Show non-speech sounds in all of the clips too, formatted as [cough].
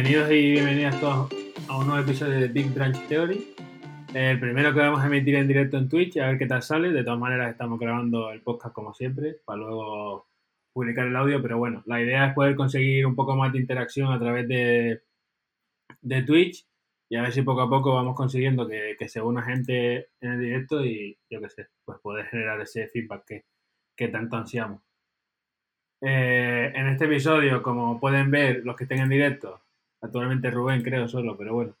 bienvenidos y bienvenidas todos a un nuevo episodio de Big Branch Theory. El primero que vamos a emitir en directo en Twitch, a ver qué tal sale. De todas maneras, estamos grabando el podcast como siempre, para luego publicar el audio. Pero bueno, la idea es poder conseguir un poco más de interacción a través de, de Twitch y a ver si poco a poco vamos consiguiendo que, que se una gente en el directo y yo qué sé, pues poder generar ese feedback que, que tanto ansiamos. Eh, en este episodio, como pueden ver los que estén en directo, actualmente Rubén creo solo, pero bueno,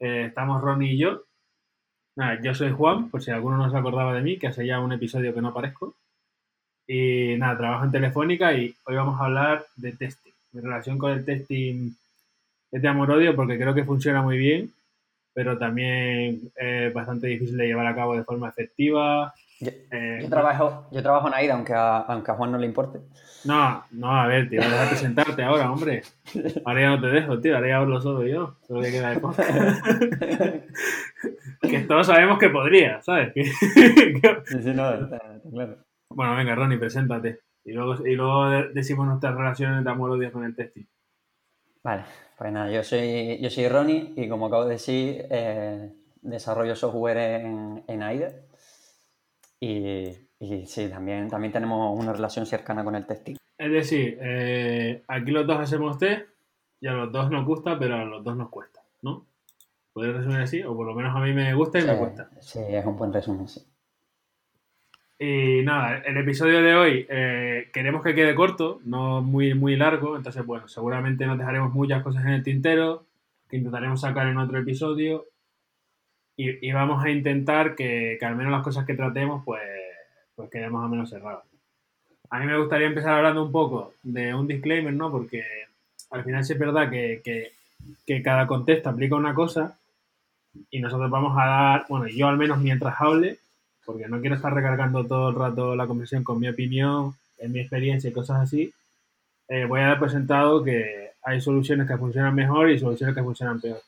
eh, estamos Ronnie y yo. Nada, yo soy Juan, por si alguno no se acordaba de mí, que hace ya un episodio que no aparezco. Y nada, trabajo en Telefónica y hoy vamos a hablar de testing. Mi relación con el testing es de amor-odio porque creo que funciona muy bien, pero también es bastante difícil de llevar a cabo de forma efectiva. Yo, Eh, yo trabajo, yo trabajo en AIDA, aunque a, aunque a Juan no le importe. No, no, a ver, tío, deja presentarte ahora, hombre. Ahora ya no te dejo, tío, ahora ya hablo solo yo. Solo que queda de que todos sabemos que podría, ¿sabes? Que- Sí, sí, no, está- está claro. bueno, venga, Ronnie, preséntate. Y luego, y luego de- decimos nuestras relaciones de amor-odio con el testing. Vale, pues nada, yo soy, yo soy Ronnie y como acabo de decir, eh, desarrollo software en, en AIDA. Y, y sí, también, también tenemos una relación cercana con el testing. Es decir, eh, aquí los dos hacemos test y a los dos nos gusta, pero a los dos nos cuesta, ¿no? ¿Puedes resumir así? O por lo menos a mí me gusta y me cuesta. sí, es un buen resumen, sí. Y nada, el episodio de hoy eh, queremos que quede corto, no muy, muy largo, entonces bueno, seguramente nos dejaremos muchas cosas en el tintero que intentaremos sacar en otro episodio y, vamos a intentar que, que al menos las cosas que tratemos pues, pues queden más o menos cerradas. A mí me gustaría empezar hablando un poco de un disclaimer, ¿no? Porque al final sí es verdad que, que, que cada contexto aplica una cosa y nosotros vamos a dar, bueno, yo al menos mientras hable, porque no quiero estar recargando todo el rato la conversación con mi opinión, en mi experiencia y cosas así, eh, voy a dar presentado que hay soluciones que funcionan mejor y soluciones que funcionan peor.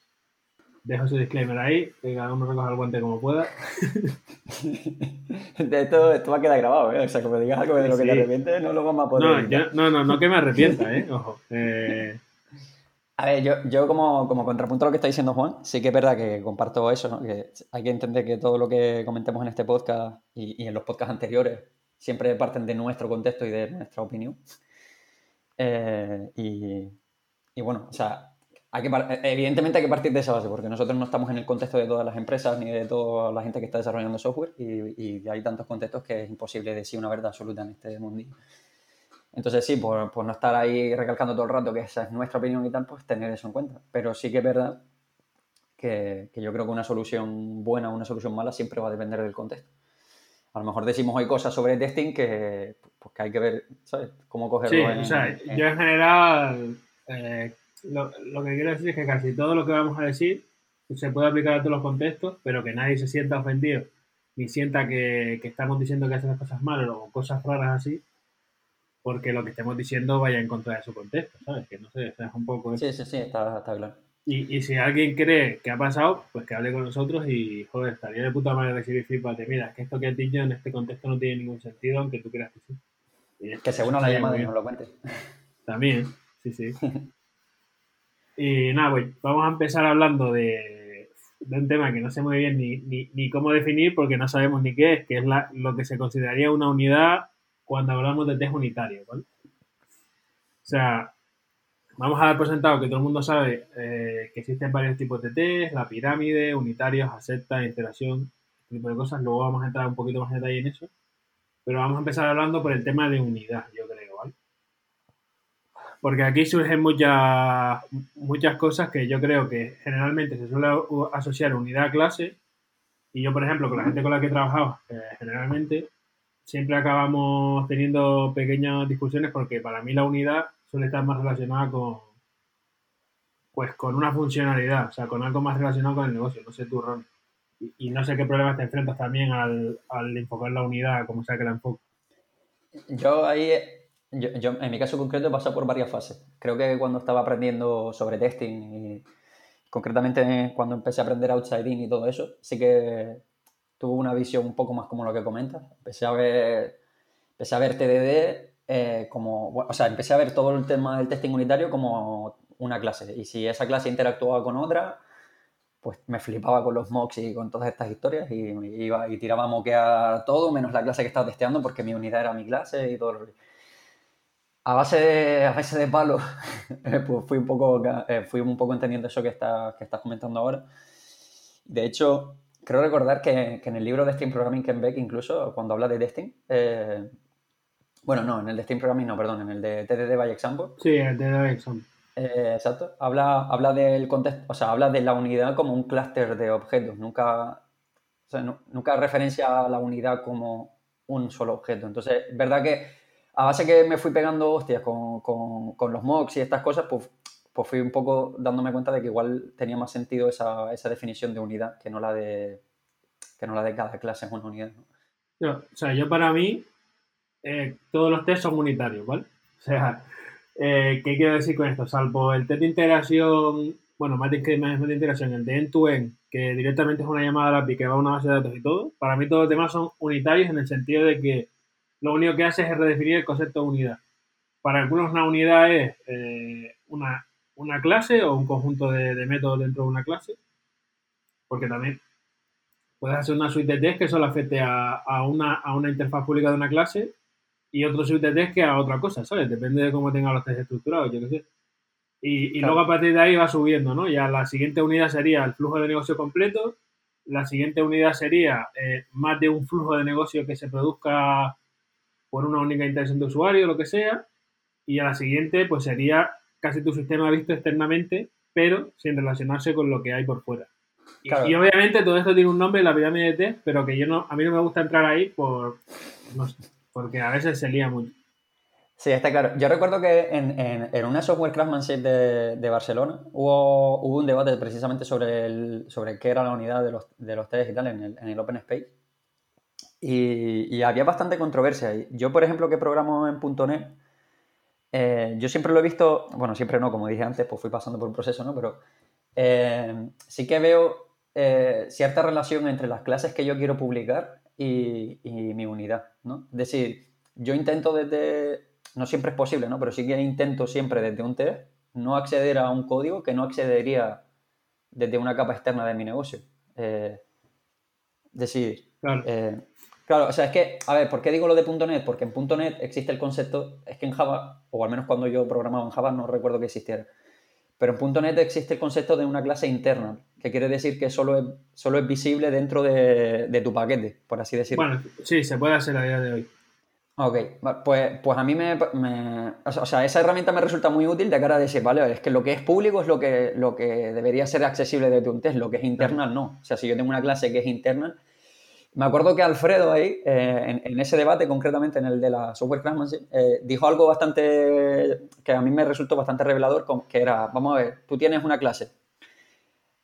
Dejo ese disclaimer ahí, que cada uno recoja el guante como pueda. [laughs] De esto, esto va a quedar grabado, ¿eh? O sea, que me digas algo de lo que Sí. te arrepientes, no lo vamos a poder. No, yo- no, no, no que me arrepienta, ¿eh? Ojo. Eh, A ver, yo, yo como, como contrapunto a lo que está diciendo Juan, sí que es verdad que comparto eso, ¿no? Que hay que entender que todo lo que comentemos en este podcast y, y en los podcasts anteriores siempre parten de nuestro contexto y de nuestra opinión. Eh, y, y bueno, o sea, hay que par- evidentemente hay que partir de esa base, porque nosotros no estamos en el contexto de todas las empresas ni de toda la gente que está desarrollando software y, y hay tantos contextos que es imposible decir una verdad absoluta en este mundillo. Entonces sí, por, por no estar ahí recalcando todo el rato que esa es nuestra opinión y tal, pues tener eso en cuenta. Pero sí que es verdad que, que yo creo que una solución buena o una solución mala siempre va a depender del contexto. A lo mejor decimos hoy cosas sobre testing que, pues, que hay que ver, ¿sabes? Cómo cogerlo sí, en- o sea, en- yo en general, eh, lo, lo que quiero decir es que casi todo lo que vamos a decir se puede aplicar a todos los contextos, pero que nadie se sienta ofendido, ni sienta que, que estamos diciendo que hacen las cosas mal o cosas raras así, porque lo que estemos diciendo vaya en contra de su contexto, ¿sabes? Que no sé, es un poco eso. Sí, sí, sí, está, está claro. Y, y si alguien cree que ha pasado, pues que hable con nosotros y, joder, estaría de puta madre recibir feedback de, mira, que esto que has dicho en este contexto no tiene ningún sentido, aunque tú creas que sí. Y Que según la llamada y nos lo cuente. También, sí, sí. [laughs] Y nada, pues vamos a empezar hablando de, un tema que no sé muy bien ni, ni, cómo definir porque no sabemos ni qué es, que es lo que se consideraría una unidad cuando hablamos de test unitario, ¿vale? O sea, vamos a dar por sentado que todo el mundo sabe eh, que existen varios tipos de test, la pirámide, unitarios, acepta, interacción, este tipo de cosas. Luego vamos a entrar un poquito más en detalle en eso. Pero vamos a empezar hablando por el tema de unidad, yo creo. Porque aquí surgen muchas, muchas cosas que yo creo que generalmente se suele asociar unidad a clase. Y yo, por ejemplo, con la gente con la que he trabajado, eh, generalmente siempre acabamos teniendo pequeñas discusiones porque para mí la unidad suele estar más relacionada con pues con una funcionalidad, o sea, con algo más relacionado con el negocio, no sé tú, Ron. Y, y no sé qué problemas te enfrentas también al, al enfocar la unidad, como sea que la enfoque. Yo ahí, yo, yo, en mi caso concreto he pasado por varias fases. Creo que cuando estaba aprendiendo sobre testing y concretamente cuando empecé a aprender outside in y todo eso, sí que tuve una visión un poco más como lo que comentas. Empecé a ver, empecé a ver TDD eh, como, o sea, empecé a ver todo el tema del testing unitario como una clase. Y si esa clase interactuaba con otra, pues me flipaba con los mocks y con todas estas historias y iba y tiraba a moquear todo, menos la clase que estaba testeando, porque mi unidad era mi clase y todo lo a base de, a base de palo, [laughs] pues fui un, poco, eh, fui un poco entendiendo eso que, está, que estás comentando ahora. De hecho, creo recordar que, que en el libro de Steam Programming Ken Beck, incluso cuando habla de testing, eh, bueno, no, en el de Steam Programming no, perdón, en el de TDD by Example. Sí, el TDD by Example. Eh, exacto. Habla, habla del contexto, o sea, habla de la unidad como un clúster de objetos, nunca, o sea, nunca referencia a la unidad como un solo objeto. Entonces, es verdad que a base que me fui pegando hostias con, con, con los mocks y estas cosas, pues, pues fui un poco dándome cuenta de que igual tenía más sentido esa, esa definición de unidad que no la de, que no la de cada clase es una unidad. o sea, yo para mí, eh, todos los test son unitarios, ¿vale? O sea, eh, ¿qué quiero decir con esto? Salvo el test de integración, bueno, más de, más de integración, el de end-to-end, que directamente es una llamada a la API que va a una base de datos y todo, para mí todos los demás son unitarios en el sentido de que lo único que hace es redefinir el concepto de unidad. Para algunos una unidad es eh, una, una, clase o un conjunto de, de, métodos dentro de una clase, porque también puedes hacer una suite de test que solo afecte a, a, una, a una interfaz pública de una clase y otro suite de test que a otra cosa, ¿sabes? Depende de cómo tenga los test estructurados, yo qué sé. Y, y claro. luego a partir de ahí va subiendo, ¿no? Ya la siguiente unidad sería el flujo de negocio completo, la siguiente unidad sería eh, más de un flujo de negocio que se produzca por una única intención de usuario, lo que sea, y a la siguiente pues sería casi tu sistema visto externamente, pero sin relacionarse con lo que hay por fuera. Claro. Y, y, obviamente todo esto tiene un nombre, la pirámide de test, pero que yo no, a mí no me gusta entrar ahí por, no sé, porque a veces se lía mucho. Sí, está claro. Yo recuerdo que en, en, en una software craftsmanship de, de Barcelona hubo, hubo, un debate precisamente sobre, el, sobre qué era la unidad de los, de los test y tal en el, en el Open Space. Y, y, había bastante controversia. Yo, por ejemplo, que programo en .NET, eh, yo siempre lo he visto, bueno, siempre no, como dije antes, pues fui pasando por un proceso, ¿no? Pero eh, sí que veo eh, cierta relación entre las clases que yo quiero publicar y, y, mi unidad, ¿no? Es decir, yo intento desde, no siempre es posible, ¿no? Pero sí que intento siempre desde un test no acceder a un código que no accedería desde una capa externa de mi negocio. es decir, claro. Claro, o sea, es que, a ver, ¿por qué digo lo de .NET? Porque en .NET existe el concepto, es que en Java, o al menos cuando yo programaba en Java no recuerdo que existiera, pero en .NET existe el concepto de una clase interna, que quiere decir que solo es, solo es visible dentro de, de tu paquete, por así decirlo. Bueno, sí, se puede hacer a día de hoy. Ok, pues, pues a mí me, me, O sea, esa herramienta me resulta muy útil de cara a decir, vale, es que lo que es público es lo que, lo que debería ser accesible desde un test, lo que es internal no. O sea, si yo tengo una clase que es interna, me acuerdo que Alfredo ahí, eh, en, ese debate, concretamente en el de la software craftsmanship, eh, dijo algo bastante que a mí me resultó bastante revelador, que era, vamos a ver, tú tienes una clase,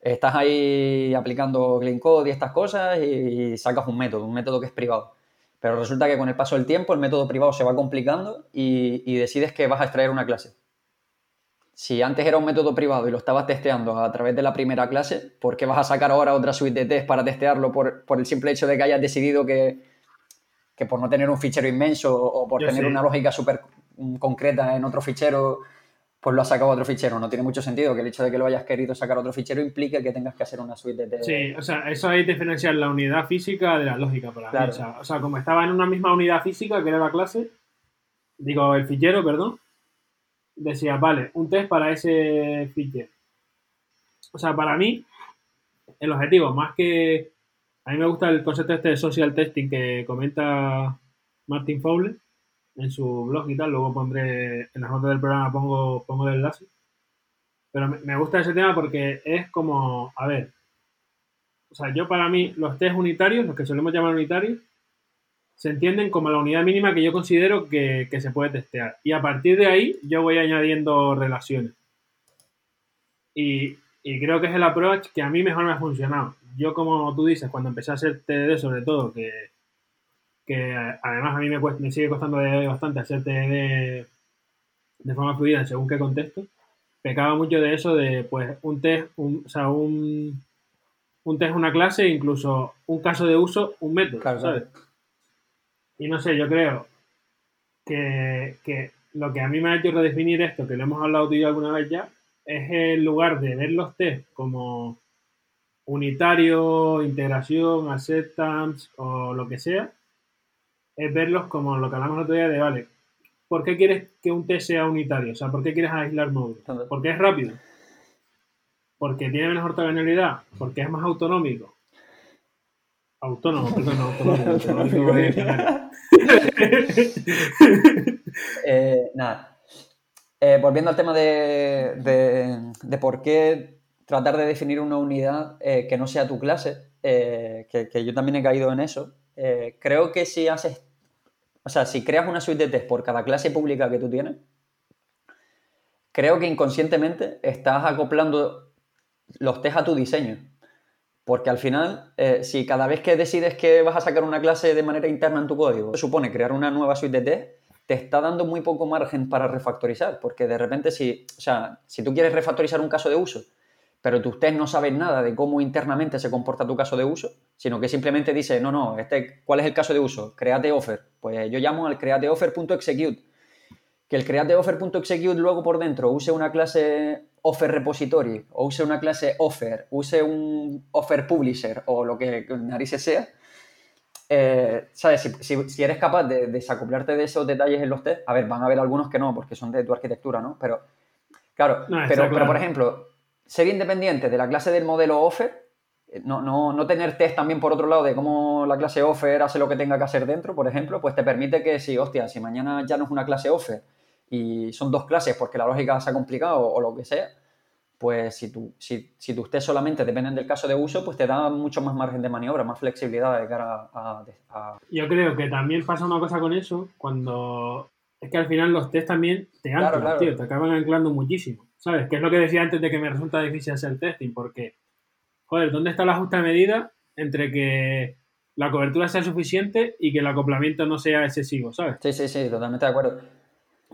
estás ahí aplicando clean code y estas cosas y sacas un método, un método que es privado. Pero resulta que con el paso del tiempo el método privado se va complicando y, y decides que vas a extraer una clase si antes era un método privado y lo estabas testeando a través de la primera clase, ¿por qué vas a sacar ahora otra suite de test para testearlo por, por el simple hecho de que hayas decidido que, que, por no tener un fichero inmenso o por Yo tener sí. una lógica súper concreta en otro fichero, pues lo has sacado a otro fichero? No tiene mucho sentido que el hecho de que lo hayas querido sacar a otro fichero implique que tengas que hacer una suite de test. Sí, o sea, eso hay diferenciar la unidad física de la lógica para claro. mí. O sea, o sea, como estaba en una misma unidad física que era la clase, digo, el fichero, perdón, decía, vale, un test para ese fichero. O sea, para mí, el objetivo, más que. A mí me gusta el concepto este de social testing que comenta Martin Fowler en su blog y tal. Luego pondré en las notas del programa, pongo, pongo el enlace. Pero me gusta ese tema porque es como, a ver, o sea, yo para mí, los test unitarios, los que solemos llamar unitarios, se entienden como la unidad mínima que yo considero que, que, se puede testear. Y a partir de ahí yo voy añadiendo relaciones. Y, y, creo que es el approach que a mí mejor me ha funcionado. Yo, como tú dices, cuando empecé a hacer TDD sobre todo, que, que además a mí me, cuesta, me sigue costando bastante hacer TDD de forma fluida según qué contexto, pecaba mucho de eso de pues un test, un, o sea, un, un test, una clase, incluso un caso de uso, un método, claro, ¿sabes? Claro. Y no sé, yo creo que, que, lo que a mí me ha hecho redefinir esto, que lo hemos hablado tú y yo alguna vez ya, es el lugar de ver los test como unitario, integración, acceptance o lo que sea, es verlos como lo que hablamos el otro día de, vale, ¿por qué quieres que un test sea unitario? O sea, ¿por qué quieres aislar módulos? Porque es rápido. Porque tiene menos ortogonalidad. Porque es más autonómico. Autónomo, perdón, autonómico. [laughs] [laughs] eh, nada. Eh, volviendo al tema de, de, por qué tratar de definir una unidad eh, que no sea tu clase, que, que, yo también he caído en eso. creo que si haces o sea, si creas una suite de test por cada clase pública que tú tienes, creo que inconscientemente estás acoplando los test a tu diseño. Porque al final, eh, si cada vez que decides que vas a sacar una clase de manera interna en tu código, supone crear una nueva suite de test, te está dando muy poco margen para refactorizar. Porque de repente, si, o sea, si tú quieres refactorizar un caso de uso pero tú usted no sabes nada de cómo internamente se comporta tu caso de uso, sino que simplemente dice, no, no, este, ¿cuál es el caso de uso? Create offer. Pues yo llamo al createoffer.execute. Que el createoffer.execute luego por dentro use una clase offer repository, o use una clase offer, use un offer publisher, o lo que narices sea. Eh, ¿Sabes? Si, eres capaz de desacoplarte de esos detalles en los test, a ver, van a haber algunos que no, porque son de tu arquitectura, ¿no? Pero, claro, pero, pero por ejemplo, ser independiente de la clase del modelo offer, eh, no, no, no, tener test también por otro lado de cómo la clase offer hace lo que tenga que hacer dentro, por ejemplo, pues te permite que si, hostia, si mañana ya no es una clase offer y son dos clases porque la lógica se ha complicado o, lo que sea, pues si, tú, si, si tus test solamente dependen del caso de uso, pues te da mucho más margen de maniobra, más flexibilidad de cara a... Yo creo que también pasa una cosa con eso, cuando es que al final los test también te anclan, tío, te acaban anclando muchísimo. ¿Sabes? Que es lo que decía antes de que me resulta difícil hacer testing, porque, joder, ¿dónde está la justa medida entre que la cobertura sea suficiente y que el acoplamiento no sea excesivo, ¿sabes? Sí, sí, sí, totalmente de acuerdo.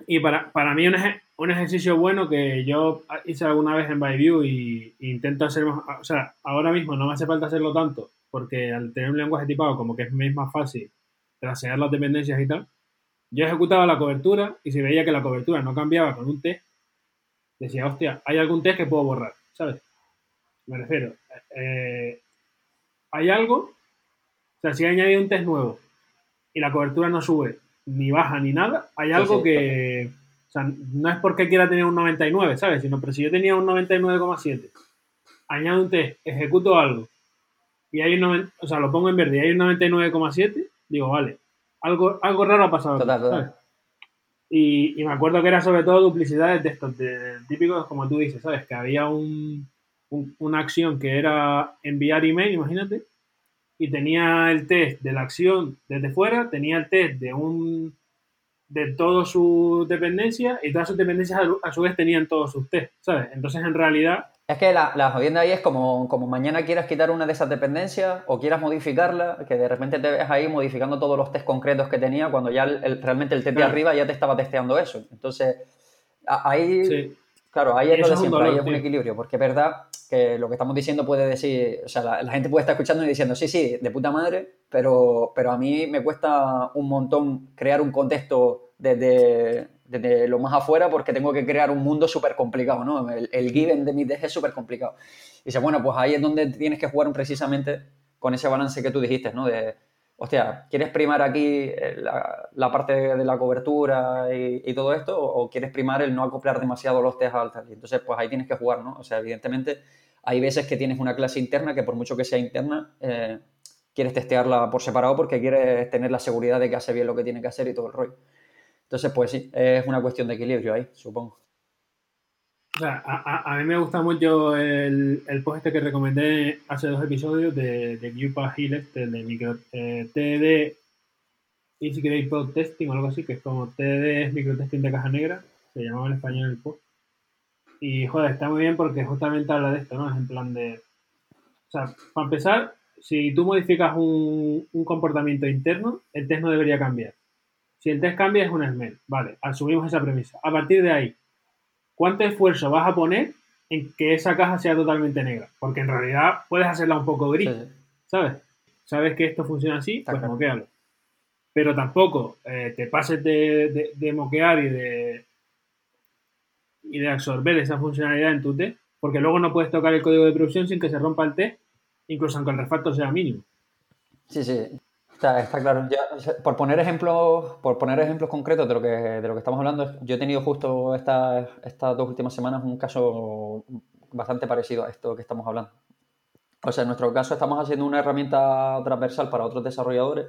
Y para, para mí un, un ejercicio bueno que yo hice alguna vez en ByView y, intento hacer o sea, ahora mismo no me hace falta hacerlo tanto, porque al tener un lenguaje tipado como que es más fácil trasear las dependencias y tal, yo ejecutaba la cobertura y si veía que la cobertura no cambiaba con un test, decía, hostia, hay algún test que puedo borrar, ¿sabes? Me refiero, eh, hay algo, o sea, si he añadido un test nuevo y la cobertura no sube ni baja ni nada, hay algo que, o sea, no es porque quiera tener un 99, ¿sabes? Sino, pero si yo tenía un 99,7, añado un test, ejecuto algo y hay un, o sea, lo pongo en verde y hay un 99,7, digo, vale, algo, algo raro ha pasado. Total, y, me acuerdo que era sobre todo duplicidades de estos, de, típicos, como tú dices, ¿sabes? Que había un, una acción que era enviar email, imagínate, y tenía el test de la acción desde fuera, tenía el test de un de todas sus dependencias y todas sus dependencias a, su vez tenían todos sus test, ¿sabes? Entonces en realidad es que la, la jodienda ahí es como, como mañana quieras quitar una de esas dependencias o quieras modificarla, que de repente te ves ahí modificando todos los test concretos que tenía cuando ya realmente el test de arriba ya te estaba testeando eso. Entonces, ahí, claro, ahí es lo de siempre, ahí es un equilibrio, porque es verdad que lo que estamos diciendo puede decir, o sea, la, gente puede estar escuchando y diciendo, sí, sí, de puta madre, pero, pero a mí me cuesta un montón crear un contexto desde desde lo más afuera porque tengo que crear un mundo súper complicado, ¿no? El, el, given de mi DG es súper complicado. Y dice, bueno, pues ahí es donde tienes que jugar precisamente con ese balance que tú dijiste, ¿no? De, hostia, ¿quieres primar aquí eh, la, parte de la cobertura y, todo esto o, quieres primar el no acoplar demasiado los test altas? Y entonces, pues ahí tienes que jugar, ¿no? O sea, evidentemente hay veces que tienes una clase interna que por mucho que sea interna, eh, quieres testearla por separado porque quieres tener la seguridad de que hace bien lo que tiene que hacer y todo el rollo. Entonces, pues sí, es una cuestión de equilibrio ahí, supongo. O sea, a, mí me gusta mucho el, el post este que recomendé hace dos episodios de, de Gupa Hill, este, de micro, eh, TD Easy Grade Pod Testing o algo así, que es como TD es microtesting de caja negra, se llamaba en español el post. Y joder, está muy bien porque justamente habla de esto, ¿no? Es en plan de. O sea, para empezar, si tú modificas un, un comportamiento interno, el test no debería cambiar. Si el test cambia es un SMEL. Vale, asumimos esa premisa. A partir de ahí, ¿cuánto esfuerzo vas a poner en que esa caja sea totalmente negra? Porque en realidad puedes hacerla un poco gris, ¿sabes? Sabes que esto funciona así, pues moquealo. Pero tampoco eh, te pases de, moquear y de y de absorber esa funcionalidad en tu test, porque luego no puedes tocar el código de producción sin que se rompa el test, incluso aunque el refactor sea mínimo. Sí, sí, está, claro. por poner ejemplos, por poner ejemplos concretos de lo que, de lo que estamos hablando, yo he tenido justo estas, estas dos últimas semanas un caso bastante parecido a esto que estamos hablando. O sea, en nuestro caso estamos haciendo una herramienta transversal para otros desarrolladores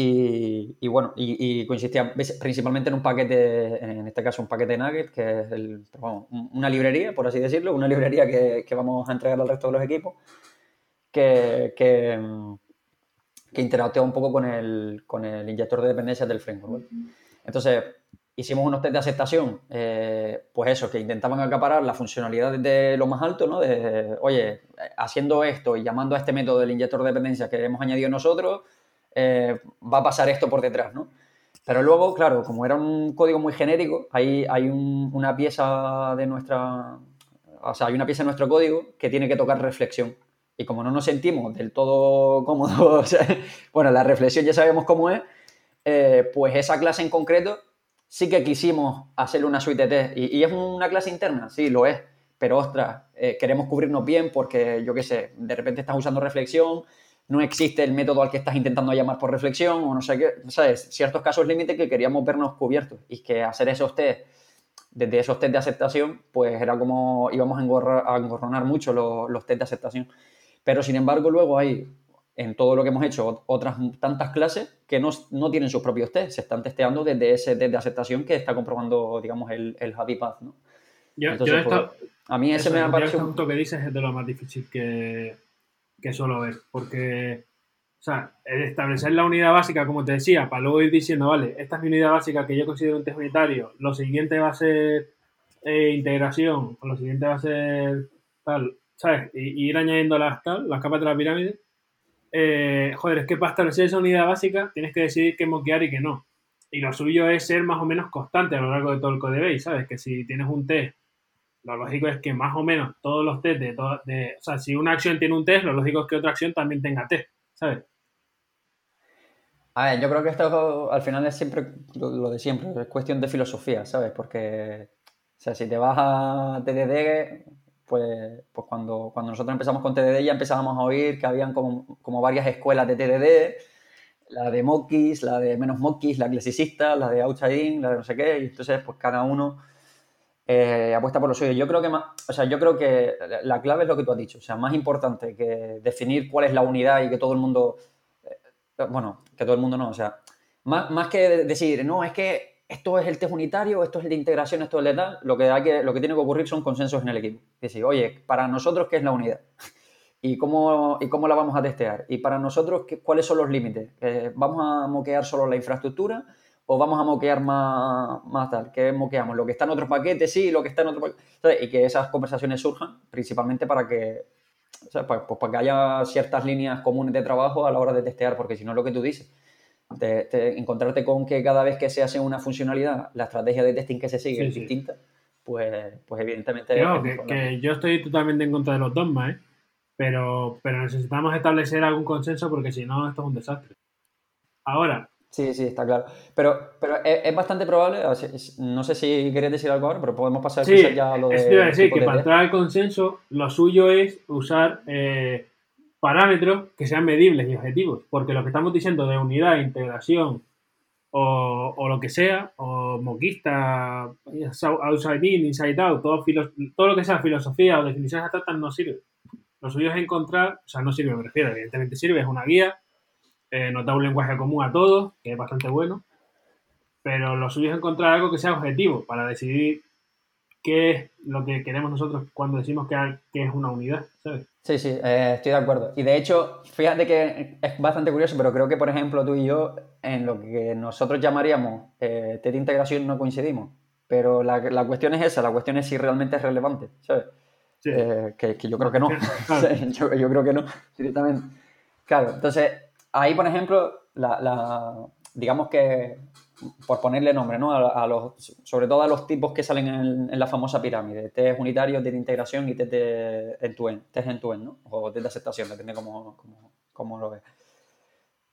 y, bueno, y, consistía principalmente en un paquete, en este caso un paquete de Nugget, que es una librería, por así decirlo, una librería que, vamos a entregar al resto de los equipos, que, que, interactúa un poco con el, con el inyector de dependencias del framework. Entonces, hicimos unos test de aceptación, eh, pues eso, que intentaban acaparar la funcionalidad de lo más alto, ¿no? De, oye, haciendo esto y llamando a este método del inyector de dependencias que hemos añadido nosotros, eh, va a pasar esto por detrás, ¿no? Pero luego, claro, como era un código muy genérico, hay, hay una pieza de nuestra, o sea, hay una pieza de nuestro código que tiene que tocar reflexión. Y como no nos sentimos del todo [laughs] cómodos, bueno, la reflexión ya sabemos cómo es, eh, pues esa clase en concreto sí que quisimos hacerle una suite de test. ¿Y, es una clase interna? Sí, lo es. Pero ostras, eh, queremos cubrirnos bien porque, yo qué sé, de repente estás usando reflexión, no existe el método al que estás intentando llamar por reflexión o no sé qué, ¿sabes? Ciertos casos límite que queríamos vernos cubiertos y que hacer esos test, desde esos test de aceptación, pues era como íbamos a, engorronar mucho los, los test de aceptación. Pero sin embargo, luego hay en todo lo que hemos hecho otras tantas clases que no, no, tienen sus propios test, se están testeando desde ese test de aceptación que está comprobando, digamos, el, el Happy Path, ¿no? Yo, Entonces, pues, a mí ese me ha parecido... punto que dices es de lo más difícil que, que suelo ver, porque, o sea, el establecer la unidad básica, como te decía, para luego ir diciendo, vale, esta es mi unidad básica que yo considero un test unitario, lo siguiente va a ser eh, integración, o lo siguiente va a ser tal, ¿sabes? Y, ir añadiendo las, tal, las capas de la pirámide. Eh, joder, es que para establecer esa unidad básica tienes que decidir qué moquear y qué no. Y lo suyo es ser más o menos constante a lo largo de todo el code base, ¿sabes? Que si tienes un test lo lógico es que más o menos todos los test de, de, o sea, si una acción tiene un test, lo lógico es que otra acción también tenga test, ¿sabes? A ver, yo creo que esto al final es siempre lo, de siempre, es cuestión de filosofía, ¿sabes? Porque, o sea, si te vas a TDD, pues, pues cuando, cuando nosotros empezamos con TDD ya empezábamos a oír que habían como, como varias escuelas de TDD, la de Mockis, la de menos Mockis, la clasicista, la de Outside la de no sé qué, y entonces pues cada uno eh, apuesta por lo suyo. Yo creo que más, o sea, yo creo que la clave es lo que tú has dicho. O sea, más importante que definir cuál es la unidad y que todo el mundo, eh, bueno, que todo el mundo no, o sea, más, más que decir, no, es que esto es el test unitario, esto es el de integración, esto es el de tal, lo que, hay que, lo que tiene que ocurrir son consensos en el equipo. Es decir, oye, para nosotros, ¿qué es la unidad? [laughs] ¿Y cómo, y cómo la vamos a testear? Y para nosotros, ¿cuáles son los límites? Eh, ¿Vamos a moquear solo la infraestructura? o vamos a moquear más, más tal, ¿qué moqueamos? Lo que está en otros paquetes, sí, lo que está en otro paquete. Y que esas conversaciones surjan principalmente para que, pues, pues, para que haya ciertas líneas comunes de trabajo a la hora de testear, porque si no lo que tú dices, encontrarte con que cada vez que se hace una funcionalidad, la estrategia de testing que se sigue es distinta, pues, pues evidentemente... que, yo estoy totalmente en contra de los dogmas, ¿eh? pero, pero necesitamos establecer algún consenso porque si no, esto es un desastre. Ahora, Sí, sí, está claro. Pero, pero es, bastante probable, no sé si queréis decir algo ahora, pero podemos pasar a ya a lo de. Es decir, que para entrar al consenso, lo suyo es usar eh, parámetros que sean medibles y objetivos, porque lo que estamos diciendo de unidad, integración o, lo que sea, o moquista, outside in, inside out, todo, todo lo que sea filosofía o definiciones abstractas no sirve. Lo suyo es encontrar, o sea, no sirve, me refiero, evidentemente sirve, es una guía eh, nos da un lenguaje común a todos, que es bastante bueno, pero lo suyo es encontrar algo que sea objetivo para decidir qué es lo que queremos nosotros cuando decimos que, que es una unidad, ¿sabes? Sí, sí, eh, estoy de acuerdo. Y de hecho, fíjate que es bastante curioso, pero creo que, por ejemplo, tú y yo, en lo que nosotros llamaríamos eh, test de integración, no coincidimos. Pero la, la, cuestión es esa, la cuestión es si realmente es relevante, ¿sabes? Eh, que, que, yo creo que no. [laughs] yo, yo, creo que no, directamente. Claro, entonces, ahí, por ejemplo, la, digamos que, por ponerle nombre, ¿no? Sobre todo a los tipos que salen en, la famosa pirámide, test unitario, test de integración y test de end-to-end, test end-to-end, ¿no? O test de aceptación, depende cómo, cómo, lo ves.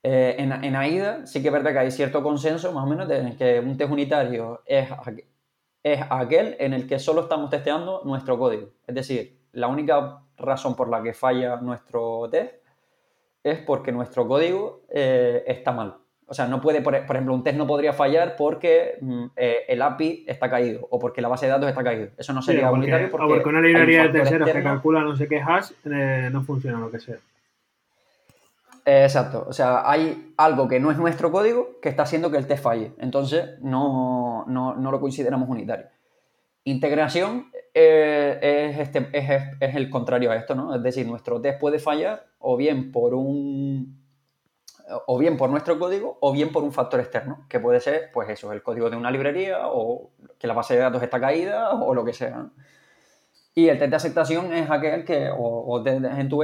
Eh, en, en, AIDA sí que es verdad que hay cierto consenso, más o menos, de que un test unitario es, es aquel en el que solo estamos testeando nuestro código. Es decir, la única razón por la que falla nuestro test es porque nuestro código eh, está mal. O sea, no puede, por, ejemplo, un test no podría fallar porque mm, eh, el API está caído o porque la base de datos está caída. Eso no sería unitario porque, o porque una librería de terceros que calcula no sé qué hash eh, no funciona, lo que sea. Exacto. O sea, hay algo que no es nuestro código que está haciendo que el test falle. Entonces, no, lo consideramos unitario. Integración eh, es, este, es, el contrario a esto, ¿no? Es decir, nuestro test puede fallar o bien por un o bien por nuestro código o bien por un factor externo, que puede ser, pues eso, el código de una librería o que la base de datos está caída o lo que sea. Y el test de aceptación es aquel que, o, o test en tu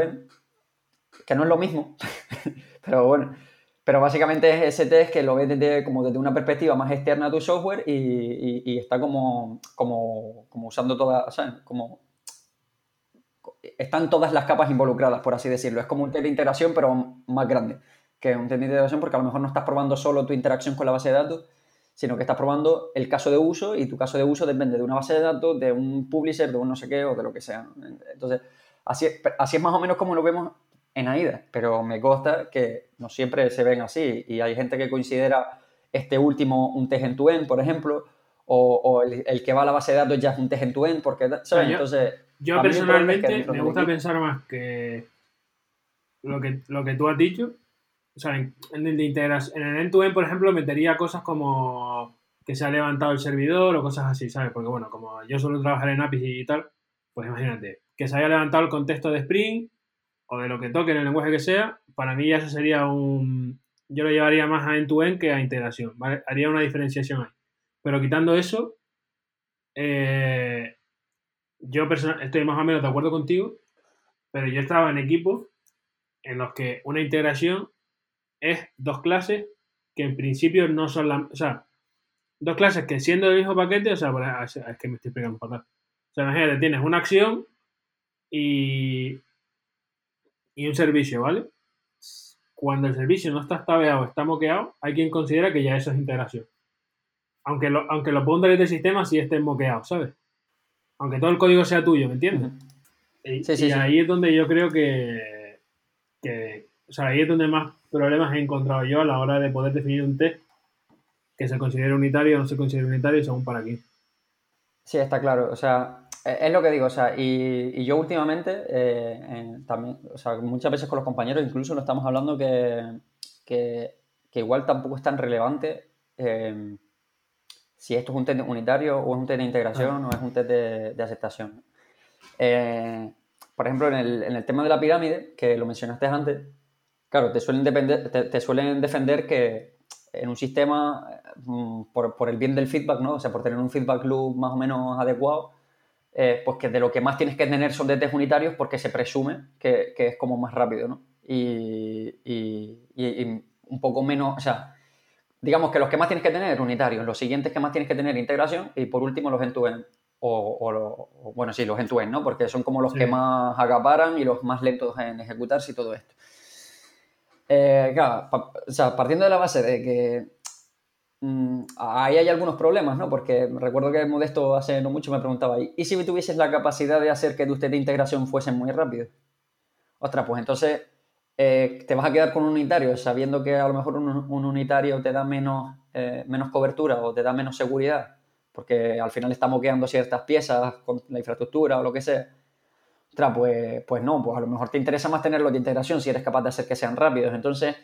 que no es lo mismo, [laughs] pero bueno, pero básicamente es ese test que lo ves desde, como desde una perspectiva más externa a tu software y, está como, como, como usando todas. Como están todas las capas involucradas, por así decirlo. Es como un test de integración, pero más grande que un test de integración, porque a lo mejor no estás probando solo tu interacción con la base de datos, sino que estás probando el caso de uso y tu caso de uso depende de una base de datos, de un publisher, de un no sé qué o de lo que sea. Entonces, así, así es más o menos como lo vemos en AIDA, pero me consta que no siempre se ven así y hay gente que considera este último un test en tu end, por ejemplo, o, el, que va a la base de datos ya es un test en tu end, porque, ¿sabes? Yo, Entonces, yo personalmente me gusta pensar más que lo, que lo que tú has dicho, o sea, en, en el end to end, por ejemplo, metería cosas como que se ha levantado el servidor o cosas así, ¿sabes? Porque bueno, como yo suelo trabajar en APIs y tal, pues imagínate, que se haya levantado el contexto de Spring, o de lo que toque en el lenguaje que sea, para mí ya eso sería un... Yo lo llevaría más a end-to-end que a integración, ¿vale? Haría una diferenciación ahí. Pero quitando eso, eh, yo personalmente estoy más o menos de acuerdo contigo, pero yo estaba en equipos en los que una integración es dos clases que en principio no son la... O sea, dos clases que siendo del mismo paquete, o sea, es que me estoy explicando fatal. O sea, imagínate, tienes una acción y y un servicio, ¿vale? Cuando el servicio no está estabeado, está moqueado, hay quien considera que ya eso es integración. Aunque lo, aunque lo ponga desde el sistema, si esté moqueado, ¿sabes? Aunque todo el código sea tuyo, ¿me entiendes? Y, ahí es donde yo creo que, O sea, ahí es donde más problemas he encontrado yo a la hora de poder definir un test que se considere unitario o no se considere unitario según para quién. Sí, está claro. O sea, eh, es lo que digo, o sea, y, yo últimamente, eh, también, o sea, muchas veces con los compañeros incluso lo estamos hablando que, que, igual tampoco es tan relevante eh, si esto es un test unitario o es un test de integración o es un test de, aceptación. por ejemplo, en el, en el, tema de la pirámide, que lo mencionaste antes, claro, te suelen, depender, te, suelen defender que en un sistema, mm, por, por el bien del feedback, ¿no? O sea, por tener un feedback loop más o menos adecuado, eh, pues que de lo que más tienes que tener son de test unitarios porque se presume que, es como más rápido, ¿no? Y, un poco menos, o sea, digamos que los que más tienes que tener unitarios, los siguientes que más tienes que tener integración y por último los end-to-end. O, bueno, sí, los end-to-end, ¿no? Porque son como los que más acaparan y los más lentos en ejecutarse y todo esto. Eh, claro, o sea, partiendo de la base de que Mm, ahí hay algunos problemas, ¿no? Porque recuerdo que Modesto hace no mucho me preguntaba, ¿y si tuvieses la capacidad de hacer que usted de integración fuesen muy rápido? Ostras, pues entonces eh, te vas a quedar con un unitario sabiendo que a lo mejor un, unitario te da menos, eh, menos cobertura o te da menos seguridad, porque al final está moqueando ciertas piezas con la infraestructura o lo que sea. Ostras, pues, pues no, pues a lo mejor te interesa más tenerlo de integración si eres capaz de hacer que sean rápidos. Entonces,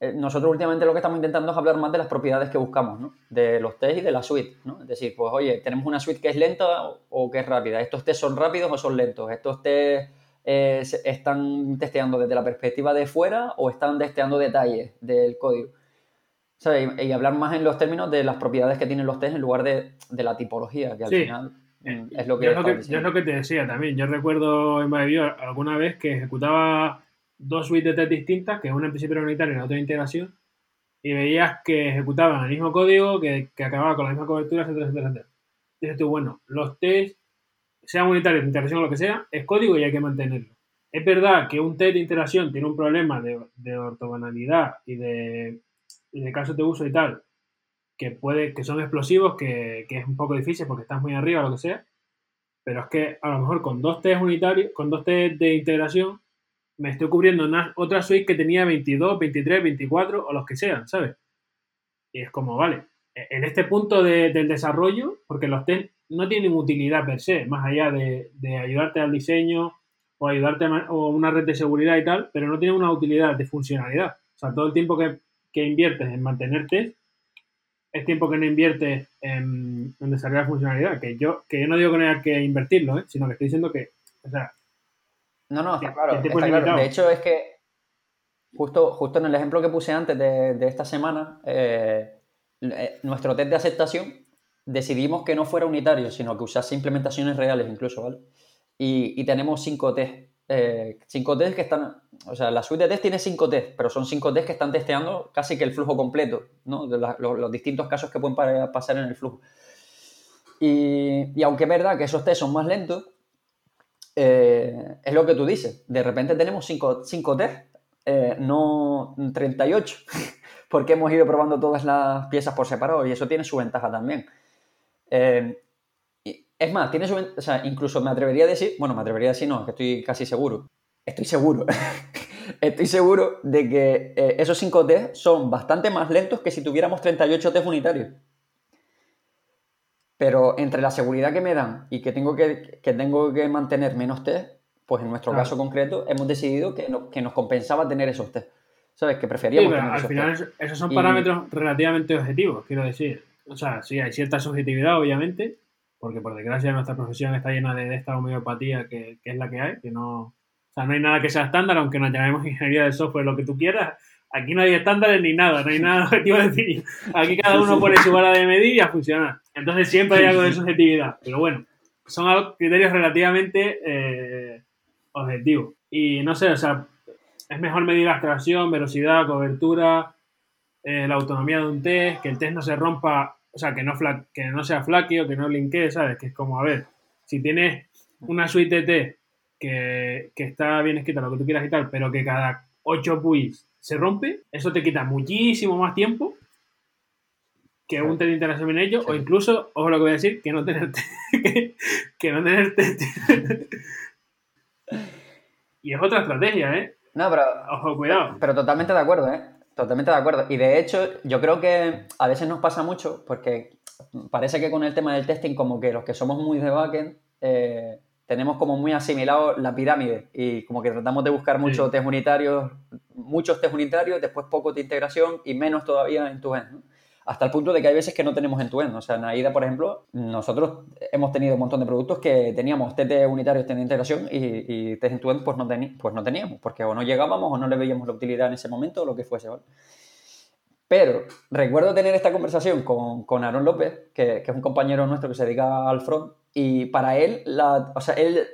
eh, nosotros últimamente lo que estamos intentando es hablar más de las propiedades que buscamos, ¿no? De los test y de la suite, ¿no? Es decir, pues oye, tenemos una suite que es lenta o, que es rápida. ¿Estos test son rápidos o son lentos? ¿Estos test eh, están testeando desde la perspectiva de fuera o están testeando detalles del código? Y, hablar más en los términos de las propiedades que tienen los test en lugar de, la tipología, que al final mm, es lo que... Yo es lo que, te decía también. Yo recuerdo en Bio alguna vez que ejecutaba dos suites de test distintas, que una en principio era unitaria y la otra de integración, y veías que ejecutaban el mismo código, que, acababa con la misma cobertura, etcétera, etcétera, etcétera. Dices tú, bueno, los test, sean unitarios, de integración o lo que sea, es código y hay que mantenerlo. Es verdad que un test de integración tiene un problema de, ortogonalidad y de, y de casos de uso y tal, que, puede, que son explosivos, que, que, es un poco difícil porque estás muy arriba lo que sea. Pero es que a lo mejor con dos test unitarios, con dos test de integración, me estoy cubriendo una, otra suite que tenía 22, 23, 24 o los que sean, ¿sabes? Y es como, vale, e, en este punto de, del desarrollo, porque los test no tienen utilidad per se, más allá de, de ayudarte al diseño o ayudarte a o una red de seguridad y tal, pero no tienen una utilidad de funcionalidad. O sea, todo el tiempo que, que inviertes en mantenerte es tiempo que no inviertes en, en, desarrollar funcionalidad. Que yo, que yo no digo que no haya que invertirlo, ¿eh? sino que estoy diciendo que, o sea, no, no, está claro. Está claro. De hecho, es que justo, justo en el ejemplo que puse antes de, de esta semana, eh, eh, nuestro test de aceptación decidimos que no fuera unitario, sino que usase implementaciones reales incluso, ¿vale? Y, y tenemos cinco test. Eh, cinco test que están, o sea, la suite de test tiene cinco test, pero son cinco test que están testeando casi que el flujo completo, ¿no? Los, distintos casos que pueden pasar en el flujo. Y, y aunque es verdad que esos test son más lentos, eh, es lo que tú dices. De repente tenemos 5 test, eh, no 38, [laughs] porque hemos ido probando todas las piezas por separado y eso tiene su ventaja también. Eh, es más, tiene su o sea, incluso me atrevería a decir, bueno, me atrevería a decir no, que estoy casi seguro. Estoy seguro. [laughs] estoy seguro de que eh, esos 5 test son bastante más lentos que si tuviéramos 38 test unitarios. Pero entre la seguridad que me dan y que tengo que, que tengo que mantener menos test, pues en nuestro claro. caso concreto hemos decidido que, no, que, nos compensaba tener esos test. ¿Sabes? Que preferíamos. Sí, pero al final test. esos son parámetros relativamente objetivos, quiero decir. O sea, sí, hay cierta subjetividad, obviamente, porque por desgracia nuestra profesión está llena de, de esta homeopatía que, que, es la que hay, que no. O sea, no hay nada que sea estándar, aunque nos llamemos ingeniería de software, lo que tú quieras. Aquí no hay estándares ni nada, no hay nada [laughs] objetivo de decir. Aquí cada uno pone su vara de medir y a funcionar. Entonces siempre hay algo de subjetividad. Pero bueno, son criterios relativamente eh, objetivos. Y no sé, o sea, es mejor medir la abstracción, velocidad, cobertura, eh, la autonomía de un test, que el test no se rompa, o sea, que no, fla que no sea flaky o que no linkee, ¿sabes? Que es como, a ver, si tienes una suite test que, que está bien escrita, lo que tú quieras y tal, pero que cada 8 PUIs se rompe, eso te quita muchísimo más tiempo que un de interacción en ello, sí. o incluso, ojo lo que voy a decir, que no tenerte. [laughs] que, que no tenerte. [laughs] y es otra estrategia, ¿eh? No, pero. Ojo, cuidado. Pero totalmente de acuerdo, ¿eh? Totalmente de acuerdo. Y de hecho, yo creo que a veces nos pasa mucho, porque parece que con el tema del testing, como que los que somos muy de backend, eh, tenemos como muy asimilado la pirámide y como que tratamos de buscar muchos sí. test unitarios, muchos test unitarios, después poco de integración y menos todavía en tu end, ¿no? Hasta el punto de que hay veces que no tenemos en tu end. O sea, en AIDA, por ejemplo, nosotros hemos tenido un montón de productos que teníamos test unitarios, test de integración y, y test en tu end pues no, pues no teníamos, porque o no llegábamos o no le veíamos la utilidad en ese momento o lo que fuese, ¿vale? Pero recuerdo tener esta conversación con, con Aaron López, que, que, es un compañero nuestro que se dedica al front, y para él, la, o sea, él,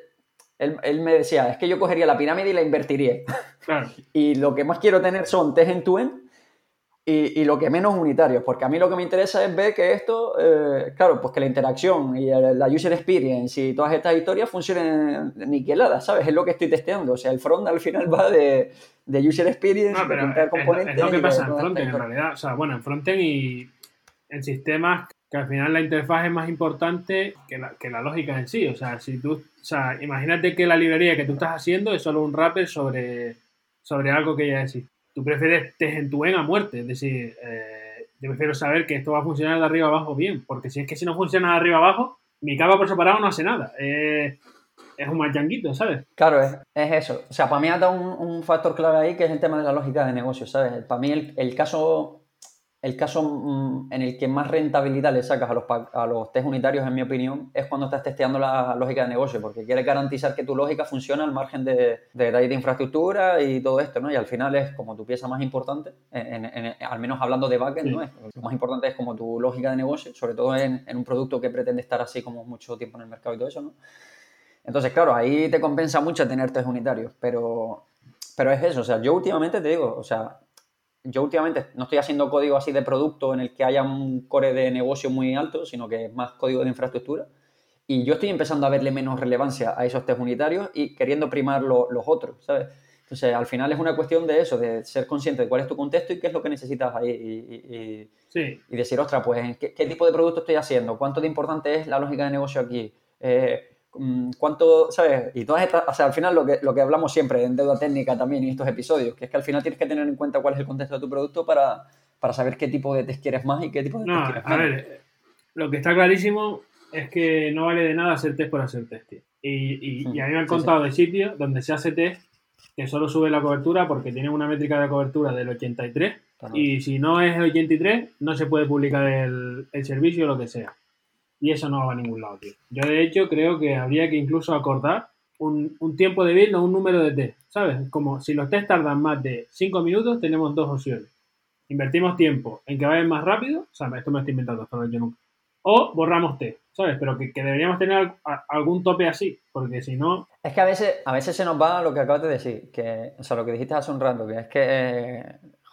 él, él, me decía, es que yo cogería la pirámide y la invertiría. Claro. [laughs] y lo que más quiero tener son test en tu end y, y, lo que menos unitarios, porque a mí lo que me interesa es ver que esto, eh, claro, pues que la interacción y el, la user experience y todas estas historias funcionen niqueladas, ¿sabes? Es lo que estoy testeando, o sea, el front al final va de, de user experience, no, pero de componentes. Es, es, lo que pasa en frontend, en realidad, o sea, bueno, en frontend y en sistemas que al final la interfaz es más importante que la, que la lógica en sí, o sea, si tú, o sea, imagínate que la librería que tú estás haciendo es solo un wrapper sobre, sobre algo que ya existe tú prefieres te entuen a muerte. Es decir, eh, yo prefiero saber que esto va a funcionar de arriba abajo bien, porque si es que si no funciona de arriba abajo, mi capa por separado no hace nada. Es un machanguito, ¿sabes? Claro, es, es, eso. O sea, para mí ha dado un, un, factor clave ahí que es el tema de la lógica de negocio, ¿sabes? Para mí el, el caso el caso mm, en el que más rentabilidad le sacas a los, a los test unitarios, en mi opinión, es cuando estás testeando la lógica de negocio, porque quieres garantizar que tu lógica funciona al margen de, de detalle de infraestructura y todo esto, ¿no? Y al final es como tu pieza más importante, en, en, en, al menos hablando de backend. ¿no? Es, lo más importante es como tu lógica de negocio, sobre todo en, un producto que pretende estar así como mucho tiempo en el mercado y todo eso, ¿no? Entonces, claro, ahí te compensa mucho tener test unitarios, pero, pero es eso, o sea, yo últimamente te digo, o sea, yo últimamente no estoy haciendo código así de producto en el que haya un core de negocio muy alto, sino que es más código de infraestructura. Y yo estoy empezando a verle menos relevancia a esos test unitarios y queriendo primar lo, los otros, ¿sabes? Entonces, al final es una cuestión de eso, de ser consciente de cuál es tu contexto y qué es lo que necesitas ahí. Y, y, decir, ostras, pues, ¿qué, tipo de producto estoy haciendo? ¿Cuánto de importante es la lógica de negocio aquí? Eh, ¿Cuánto, sabes? Y todas estas, o sea, al final lo que, lo que hablamos siempre en deuda técnica también en estos episodios, que es que al final tienes que tener en cuenta cuál es el contexto de tu producto para, para saber qué tipo de test quieres más y qué tipo de test quieres menos. A ver, lo que está clarísimo es que no vale de nada hacer test por hacer test. Y, y, a mí me han contado de sitios donde se hace test que solo sube la cobertura porque tiene una métrica de cobertura del 83 y si no es el 83 no se puede publicar el, el servicio o lo que sea. Y eso no va a ningún lado, tío. Yo de hecho creo que habría que incluso acordar un, un tiempo de build o un número de test, ¿sabes? Como si los test tardan más de 5 minutos tenemos dos opciones invertimos tiempo en que vayan más rápido, o esto me estoy inventando, esto yo nunca, o borramos T, ¿sabes? Pero que, deberíamos tener algún tope así, porque si no... Es que a veces, a veces se nos va lo que acabas de decir, que, o sea, lo que dijiste hace un rato, que es que,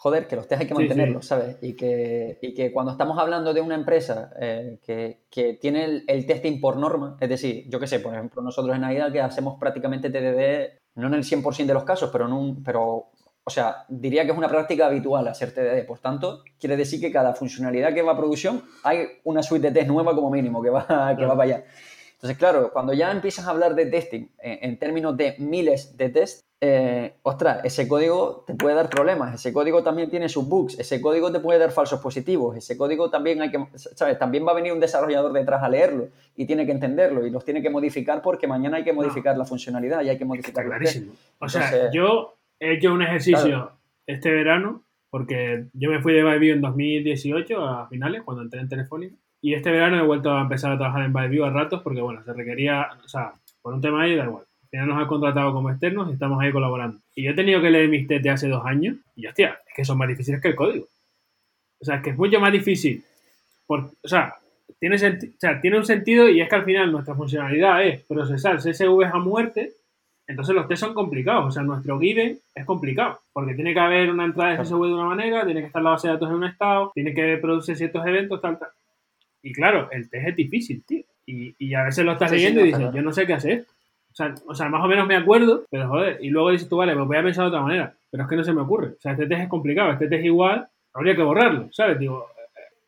joder, que los test hay que mantenerlos, ¿sabes? Y que, y que cuando estamos hablando de una empresa eh, que, que, tiene el, testing por norma, es decir, yo qué sé, por ejemplo, nosotros en AIDA que hacemos prácticamente TDD, no en el 100% de los casos, pero, en un, pero o sea, diría que es una práctica habitual hacer TDD. Por tanto, quiere decir que cada funcionalidad que va a producción hay una suite de test nueva como mínimo que va, que va para allá. Entonces, claro, cuando ya empiezas a hablar de testing en, términos de miles de tests, eh, ostras, ese código te puede dar problemas, ese código también tiene sus bugs, ese código te puede dar falsos positivos, ese código también hay que, ¿sabes? También va a venir un desarrollador detrás a leerlo y tiene que entenderlo y los tiene que modificar porque mañana hay que modificar la funcionalidad y hay que modificar. Clarísimo. O sea, yo he hecho un ejercicio este verano, porque yo me fui de Byview en 2018 a finales, cuando entré en Telefónica, y este verano he vuelto a empezar a trabajar en Byview a ratos, porque bueno, se requería, o sea, por un tema ahí da igual. Al final nos han contratado como externos y estamos ahí colaborando. Y yo he tenido que leer mis test de hace dos años, y hostia, es que son más difíciles que el código. O sea, es que es mucho más difícil. Por, o sea, tiene, o sea, tiene un sentido y es que al final nuestra funcionalidad es procesar CSVs a muerte entonces los test son complicados, o sea, nuestro given es complicado, porque tiene que haber una entrada de CSV de una manera, tiene que estar la base de datos en un estado, tiene que producir ciertos eventos, tal, tal. Y claro, el test es difícil, tío. Y, a veces lo estás leyendo y dices, yo no sé qué hacer. O sea, o sea, más o menos me acuerdo, pero joder, y luego dices tú, vale, me voy a pensar de otra manera, pero es que no se me ocurre. O sea, este test es complicado, este test igual, habría que borrarlo, ¿sabes? Digo,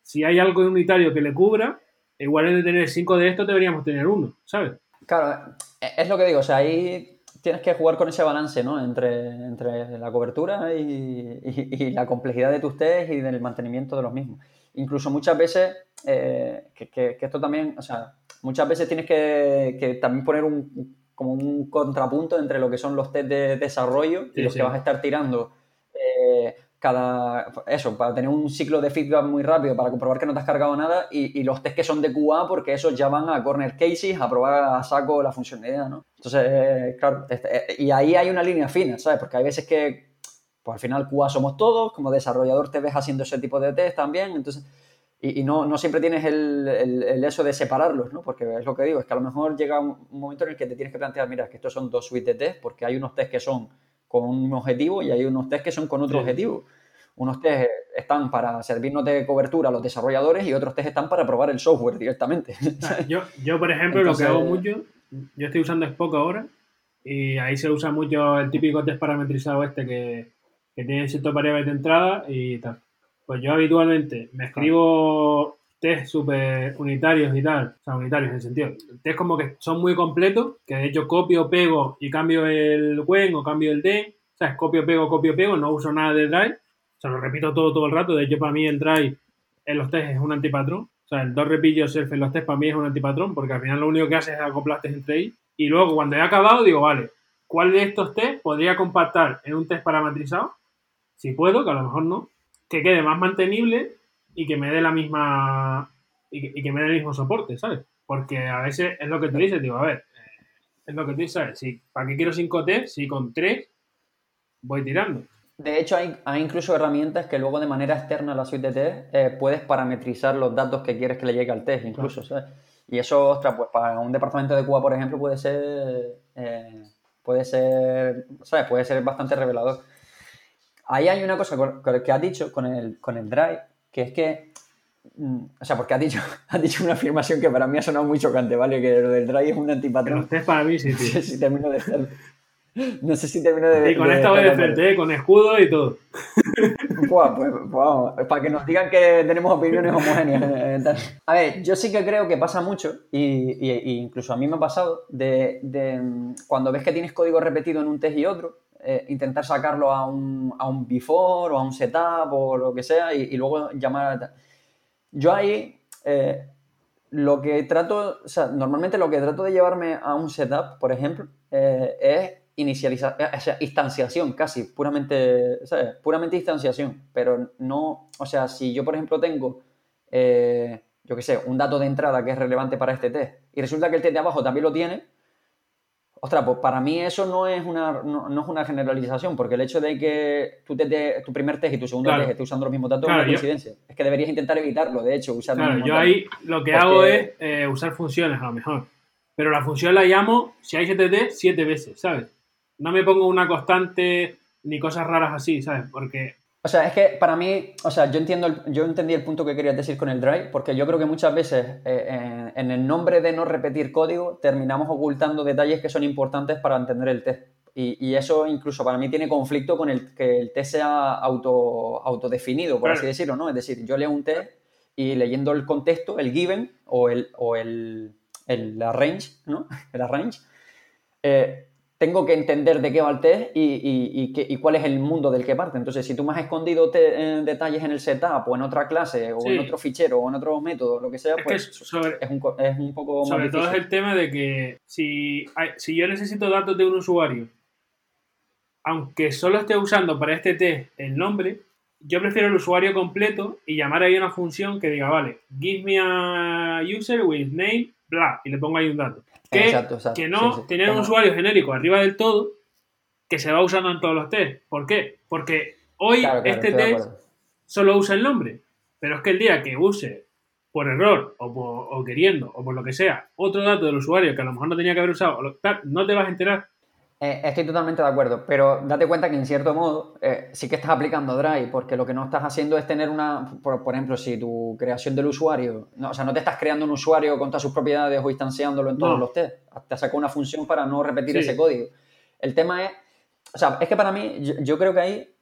si hay algo unitario que le cubra, igual en de tener cinco de estos deberíamos tener uno, ¿sabes? Claro, es lo que digo, o sea, ahí tienes que jugar con ese balance, ¿no? Entre, entre la cobertura y, la complejidad de tus test y del mantenimiento de los mismos. Incluso muchas veces, eh, que, esto también, o sea, muchas veces tienes que, también poner un, como un contrapunto entre lo que son los test de desarrollo y los que vas a estar tirando eh, cada, eso, para tener un ciclo de feedback muy rápido, para comprobar que no te has cargado nada, y, los test que son de QA, porque esos ya van a corner cases, a probar a saco la funcionalidad, ¿no? Entonces, eh, claro, este, eh, y ahí hay una línea fina, ¿sabes? Porque hay veces que, pues al final QA somos todos, como desarrollador te ves haciendo ese tipo de test también, entonces, y, no, no, siempre tienes el, el, eso de separarlos, ¿no? Porque es lo que digo, es que a lo mejor llega un, momento en el que te tienes que plantear, mira, que estos son dos suites de test, porque hay unos test que son con un objetivo y hay unos test que son con otro objetivo. Unos test están para servirnos de cobertura a los desarrolladores y otros test están para probar el software directamente. [laughs] yo, yo, por ejemplo, lo que hago mucho, yo estoy usando Spock ahora y ahí se usa mucho el típico test parametrizado este que, que tiene ciertos variables de entrada y tal. Pues yo habitualmente me escribo test super unitarios y tal, o sea, unitarios en el sentido, test como que son muy completos, que de hecho copio, pego y cambio el when o cambio el den, o sea, es copio, pego, copio, pego, no uso nada de drive, o sea, lo repito todo, todo el rato, de hecho para mí el drive en los test es un antipatrón, o sea, el dos repeat yourself en los test para mí es un antipatrón, porque al final lo único que hace es acoplar test entre ellos, y luego cuando he acabado digo, vale, ¿cuál de estos test podría compactar en un test parametrizado? Si puedo, que a lo mejor no, que quede más mantenible y que me dé la misma y que, me dé el mismo soporte, ¿sabes? Porque a veces es lo que tú dices, digo, a ver, eh, es lo que tú dices, ¿sabes? Si, ¿Para qué quiero 5 T si con 3 voy tirando? De hecho, hay, hay, incluso herramientas que luego de manera externa a la suite de test eh, puedes parametrizar los datos que quieres que le llegue al test, incluso, ¿sabes? Y eso, ostras, pues para un departamento de Cuba, por ejemplo, puede ser, eh, puede ser, ¿sabes? Puede ser bastante revelador. Ahí hay una cosa que has dicho con el, con el Drive, que es que, mm, o sea, porque has dicho, [laughs] has dicho una afirmación que para mí ha sonado muy chocante, ¿vale? Que lo del Drive es un antipatrón. Para mí sí, [laughs] tío. si termino de ser. No sé si termino de. Y con esta voy de frente, con escudo y todo. [laughs] pues, pues, vamos, para que nos digan que tenemos opiniones homogéneas. A ver, yo sí que creo que pasa mucho, y, incluso a mí me ha pasado, de, cuando ves que tienes código repetido en un test y otro, eh, intentar sacarlo a un, a un before o a un setup o lo que sea, y, luego llamar a. Yo ahí. Eh, lo que trato, o sea, normalmente lo que trato de llevarme a un setup, por ejemplo, eh, es inicialización, o sea, instanciación casi, puramente. Puramente instanciación, pero no, o sea, si yo por ejemplo tengo, yo qué sé, un dato de entrada que es relevante para este test y resulta que el test de abajo también lo tiene, ostras, pues para mí eso no es una, no, es una generalización, porque el hecho de que tu, tu primer test y tu segundo test estés usando los mismos datos es una coincidencia. Es que deberías intentar evitarlo, de hecho, usar Claro, yo ahí lo que hago es eh, usar funciones a lo mejor. Pero la función la llamo, si hay 7T, siete veces, ¿sabes? no me pongo una constante ni cosas raras así, ¿sabes? Porque... O sea, es que para mí, o sea, yo entiendo, yo entendí el punto que querías decir con el drive, porque yo creo que muchas veces eh, en, el nombre de no repetir código terminamos ocultando detalles que son importantes para entender el test. Y, eso incluso para mí tiene conflicto con el que el test sea auto, autodefinido, por así decirlo, ¿no? Es decir, yo leo un test y leyendo el contexto, el given o el, o el, el arrange, ¿no? [laughs] El arrange, eh, tengo que entender de qué va el test y, cuál es el mundo del que parte. Entonces, si tú me has escondido eh, detalles en el setup o en otra clase o en otro fichero o en otro método, lo que sea, pues es, un, poco Sobre todo es el tema de que si, si yo necesito datos de un usuario, aunque solo esté usando para este test el nombre, yo prefiero el usuario completo y llamar ahí una función que diga, vale, give me a user with name, bla, y le pongo ahí un dato. Que, no tener un usuario genérico arriba del todo que se va usando en todos los test. ¿Por qué? Porque hoy este test solo usa el nombre, pero es que el día que use por error o, queriendo o por lo que sea otro dato del usuario que a lo mejor no tenía que haber usado, no te vas a enterar eh, estoy totalmente de acuerdo, pero date cuenta que en cierto modo eh, sí que estás aplicando Drive, porque lo que no estás haciendo es tener una, por, ejemplo, si tu creación del usuario, no, o sea, no te estás creando un usuario con todas sus propiedades o instanciándolo en todos los test, te sacado una función para no repetir ese código. El tema es, o sea, es que para mí, yo, creo que ahí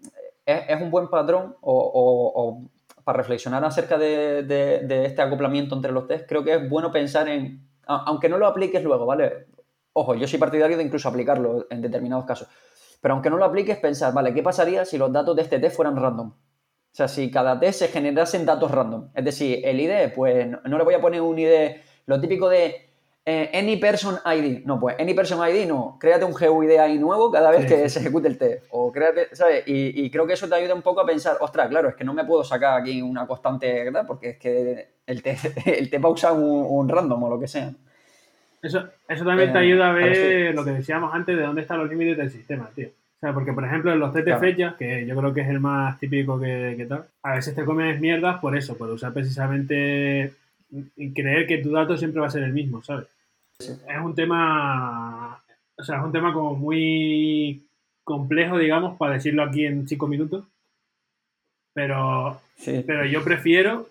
es, un buen patrón o, para reflexionar acerca de, de, este acoplamiento entre los test, creo que es bueno pensar en, aunque no lo apliques luego, ¿vale? Ojo, yo soy partidario de incluso aplicarlo en determinados casos. Pero aunque no lo apliques, pensar, vale, ¿qué pasaría si los datos de este test fueran random? O sea, si cada test se generasen datos random. Es decir, el ID, pues no, le voy a poner un ID, lo típico de eh, any person ID. No, pues any person ID no. Créate un GUID ahí nuevo cada vez que se ejecute el test. O créate, ¿sabes? Y, creo que eso te ayuda un poco a pensar, ostras, claro, es que no me puedo sacar aquí una constante, ¿verdad? Porque es que el test, [laughs] el test va a usar un random o lo que sea. Eso, eso también te eh, ayuda a ver lo que decíamos antes de dónde están los límites del sistema, tío. O sea, porque por ejemplo en los de fechas, que yo creo que es el más típico que, tal, a veces te comes mierdas por eso, por usar precisamente y creer que tu dato siempre va a ser el mismo, ¿sabes? Es un tema, o sea, es un tema como muy complejo, digamos, para decirlo aquí en cinco minutos. Pero, pero yo prefiero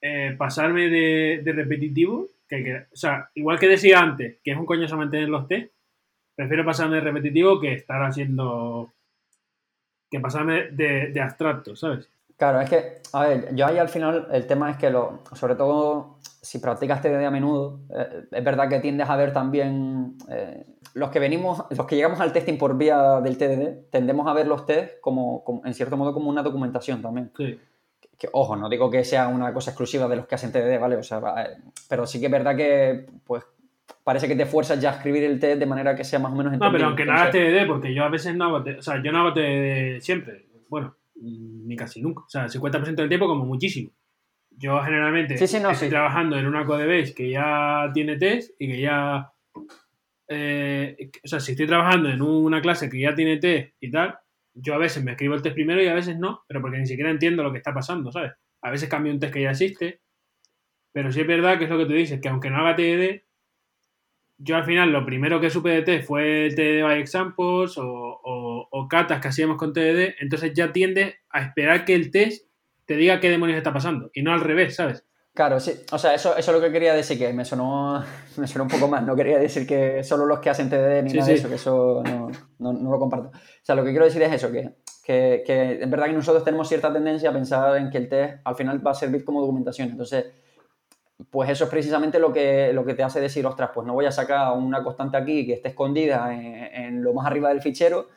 eh, pasarme de, de repetitivo que, o sea, igual que decía antes, que es un coñazo mantener los test, prefiero pasarme de repetitivo que estar haciendo. que pasarme de, abstracto, ¿sabes? Claro, es que, a ver, yo ahí al final el tema es que, lo, sobre todo si practicas TDD a menudo, eh, es verdad que tiendes a ver también, eh, los que venimos, los que llegamos al testing por vía del TDD, tendemos a ver los test como, como en cierto modo como una documentación también. Sí que, ojo, no digo que sea una cosa exclusiva de los que hacen TDD, ¿vale? O sea, eh, pero sí que es verdad que, pues, parece que te fuerzas ya a escribir el test de manera que sea más o menos entendible. No, pero aunque no hagas TDD, porque yo a veces no hago TDD, o sea, yo no hago TDD siempre, bueno, ni casi nunca, o sea, el 50% del tiempo como muchísimo. Yo generalmente estoy trabajando en una codebase que ya tiene test y que ya... Eh, o sea, si estoy trabajando en una clase que ya tiene test y tal, yo a veces me escribo el test primero y a veces no, pero porque ni siquiera entiendo lo que está pasando, ¿sabes? A veces cambio un test que ya existe, pero sí es verdad que es lo que tú dices, que aunque no haga TED, yo al final lo primero que supe de test fue el TED by examples o, o, catas que hacíamos con TED, entonces ya tiende a esperar que el test te diga qué demonios está pasando y no al revés, ¿sabes? Claro, sí. O sea, eso, eso es lo que quería decir, que me sonó, [laughs] me sonó un poco más. No quería decir que solo los que hacen TDD ni nada de eso, que eso no, no, no, lo comparto. O sea, lo que quiero decir es eso, que, que, que es verdad que nosotros tenemos cierta tendencia a pensar en que el test al final va a servir como documentación. Entonces, pues eso es precisamente lo que, lo que te hace decir, ostras, pues no voy a sacar una constante aquí que esté escondida en, en lo más arriba del fichero,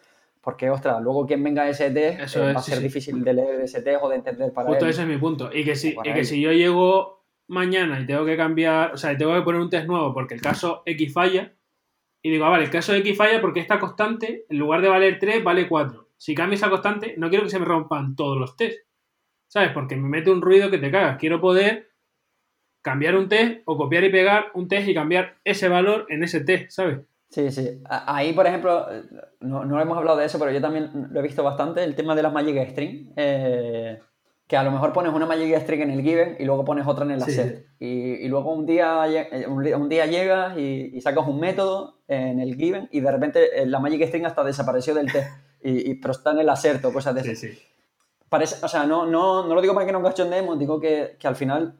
porque, ostras, luego quien venga a ese test eh, va a ser difícil de leer ese test o de entender para Justo ese es mi punto. Y que, si, y que si yo llego mañana y tengo que cambiar, o sea, tengo que poner un test nuevo porque el caso X falla, y digo, ah, vale, el caso X falla porque esta constante, en lugar de valer 3, vale 4. Si cambio esa constante, no quiero que se me rompan todos los tests. ¿Sabes? Porque me mete un ruido que te cagas. Quiero poder cambiar un test o copiar y pegar un test y cambiar ese valor en ese test, ¿sabes? Sí, sí. Ahí, por ejemplo, no, no hemos hablado de eso, pero yo también lo he visto bastante, el tema de las Magic String. Eh, que a lo mejor pones una Magic String en el given y luego pones otra en el asset. Y, y, luego un día, un, día llegas y, sacas un método en el given y de repente eh, la Magic String hasta desapareció del test. Y, pero está en el assert o cosas de. Sí, sí. Parece, o sea, no, no, no lo digo para que nos cachondemos, digo que, que al final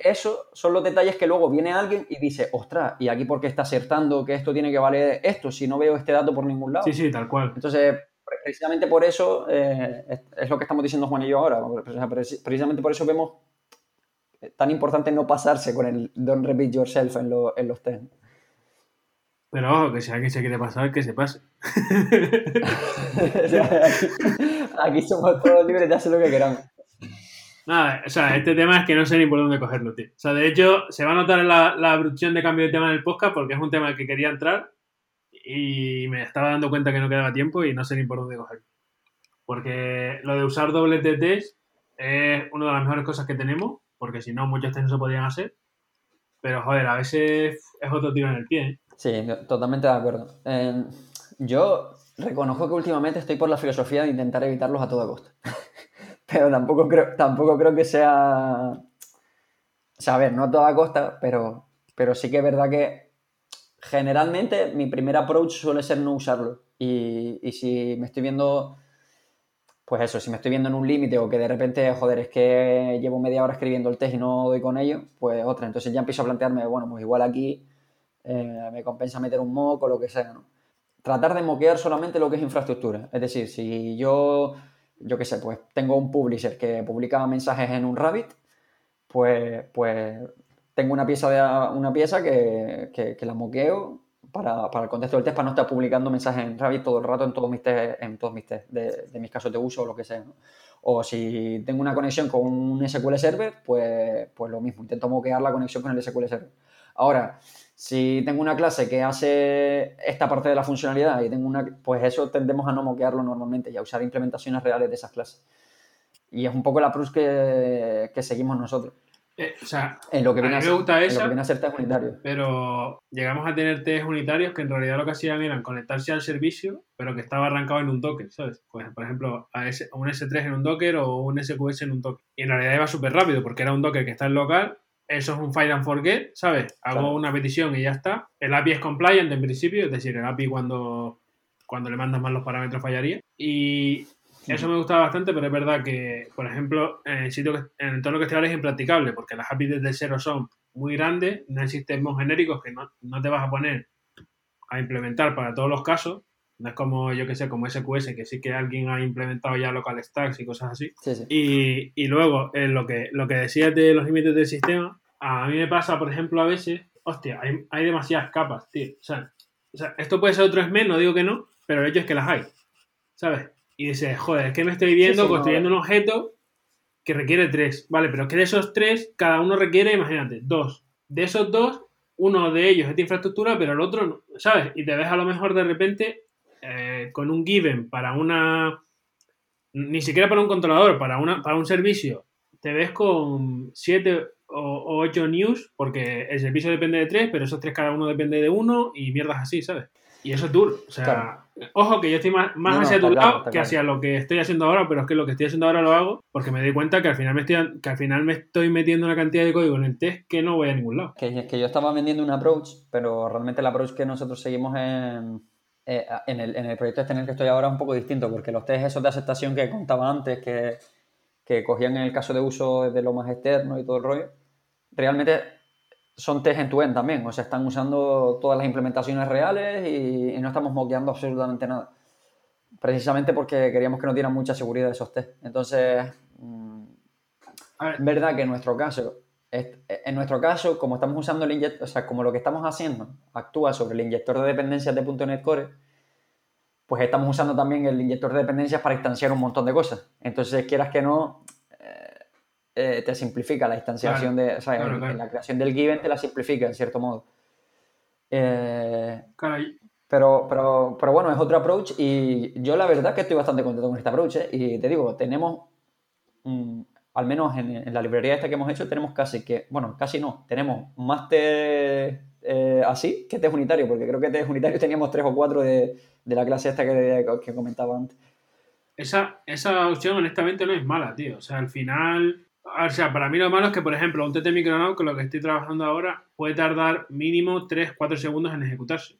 eso son los detalles que luego viene alguien y dice, ostras, ¿y aquí por qué está acertando que esto tiene que valer esto si no veo este dato por ningún lado? Sí, sí, tal cual. Entonces, precisamente por eso eh, es, lo que estamos diciendo Juan y yo ahora. Precisamente por eso vemos tan importante no pasarse con el don't repeat yourself en, en los test. Pero ojo, que si alguien se quiere pasar, que se pase. [laughs] aquí somos todos libres de hacer lo que queramos. Nada, o sea, este tema es que no sé ni por dónde cogerlo, tío. O sea, de hecho, se va a notar la, la de cambio de tema en el podcast porque es un tema que quería entrar y me estaba dando cuenta que no quedaba tiempo y no sé ni por dónde cogerlo. Porque lo de usar doble test es una de las mejores cosas que tenemos, porque si no, muchos test no se podrían hacer. Pero, joder, a veces es otro tiro en el pie. ¿eh? Sí, totalmente de acuerdo. yo reconozco que últimamente estoy por la filosofía de intentar evitarlos a toda costa. Pero tampoco creo, tampoco creo que sea... O sea, a ver, no a toda costa, pero, pero sí que es verdad que generalmente mi primer approach suele ser no usarlo. Y, y si me estoy viendo, pues eso, si me estoy viendo en un límite o que de repente, joder, es que llevo media hora escribiendo el test y no doy con ello, pues otra. Entonces ya empiezo a plantearme, bueno, pues igual aquí eh, me compensa meter un mock o lo que sea, ¿no? Tratar de moquear solamente lo que es infraestructura. Es decir, si yo yo qué sé, pues tengo un publisher que publica mensajes en un Rabbit, pues, pues tengo una pieza, de, una pieza que, que, la moqueo para, para, el contexto del test, para no estar publicando mensajes en Rabbit todo el rato en todos mis test, en todos mis de, de mis casos de uso o lo que sea. O si tengo una conexión con un SQL Server, pues, pues lo mismo, intento moquear la conexión con el SQL Server. Ahora, si tengo una clase que hace esta parte de la funcionalidad y tengo una, pues eso tendemos a no moquearlo normalmente y a usar implementaciones reales de esas clases. Y es un poco la approach que, que seguimos nosotros. Eh, o sea, en lo que viene a, me gusta eso, a ser test unitarios. Pero llegamos a tener test unitarios que en realidad lo que hacían eran conectarse al servicio, pero que estaba arrancado en un Docker, ¿sabes? Pues, por ejemplo, a, un S3 en un Docker o un SQS en un Docker. Y en realidad iba súper rápido porque era un Docker que está en local eso es un find and forget, ¿sabes? Hago una petición y ya está. El API es compliant en principio, es decir, el API cuando, cuando le mandas mal los parámetros fallaría. Y eso me gustaba bastante, pero es verdad que, por ejemplo, en el, sitio en el entorno que estoy ahora es impracticable, porque las APIs desde cero son muy grandes, no existen genéricos que no, no te vas a poner a implementar para todos los casos. No es como, yo que sé, como SQS, que sí que alguien ha implementado ya local stacks y cosas así. Y, y, luego, en lo que, lo que decías de los límites del sistema, a mí me pasa, por ejemplo, a veces, hostia, hay, hay demasiadas capas, tío. O sea, o sea, esto puede ser otro mes, no digo que no, pero el hecho es que las hay, ¿sabes? Y dices, joder, es que me estoy viendo construyendo un objeto que requiere tres, ¿vale? Pero es que de esos tres, cada uno requiere, imagínate, dos. De esos dos, uno de ellos es de infraestructura, pero el otro no, ¿sabes? Y te ves a lo mejor de repente eh, con un given para una. Ni siquiera para un controlador, para, una, para un servicio, te ves con siete o, ocho news, porque el servicio depende de tres, pero esos tres cada uno depende de uno y mierdas así, ¿sabes? Y eso es duro. O sea, ojo que yo estoy más, más hacia tu lado que hacia lo que estoy haciendo ahora, pero es que lo que estoy haciendo ahora lo hago porque me doy cuenta que al final me estoy, que al final me estoy metiendo una cantidad de código en el test que no voy a ningún lado. Que, es que yo estaba vendiendo un approach, pero realmente el approach que nosotros seguimos en eh, en, el, en, el, proyecto este en el que estoy ahora es un poco distinto, porque los test esos de aceptación que contaba antes, que, que cogían en el caso de uso desde lo más externo y todo el rollo, realmente son test en tu end también, o sea, están usando todas las implementaciones reales y, no estamos moqueando absolutamente nada. Precisamente porque queríamos que no dieran mucha seguridad esos test. Entonces, mm, es verdad que en nuestro caso, en nuestro caso, como estamos usando el inyector, o sea, como lo que estamos haciendo actúa sobre el inyector de dependencias de .NET Core, pues estamos usando también el inyector de dependencias para instanciar un montón de cosas. Entonces, quieras que no, eh, te simplifica la instanciación de. O sea, en, la creación del given te la simplifica en cierto modo. Eh, pero, pero, pero bueno, es otro approach y yo la verdad que estoy bastante contento con este approach. ¿eh? Y te digo, tenemos, al menos en, la librería esta que hemos hecho, tenemos casi que, bueno, casi no, tenemos más test así que test unitario, porque creo que test unitario [laughs] teníamos tres o cuatro de, la clase esta que, que comentaba antes. Esa, esa opción honestamente no es mala, tío. O sea, al final o sea, para mí lo malo es que, por ejemplo, un TT Micronaut, con lo que estoy trabajando ahora, puede tardar mínimo 3-4 segundos en ejecutarse.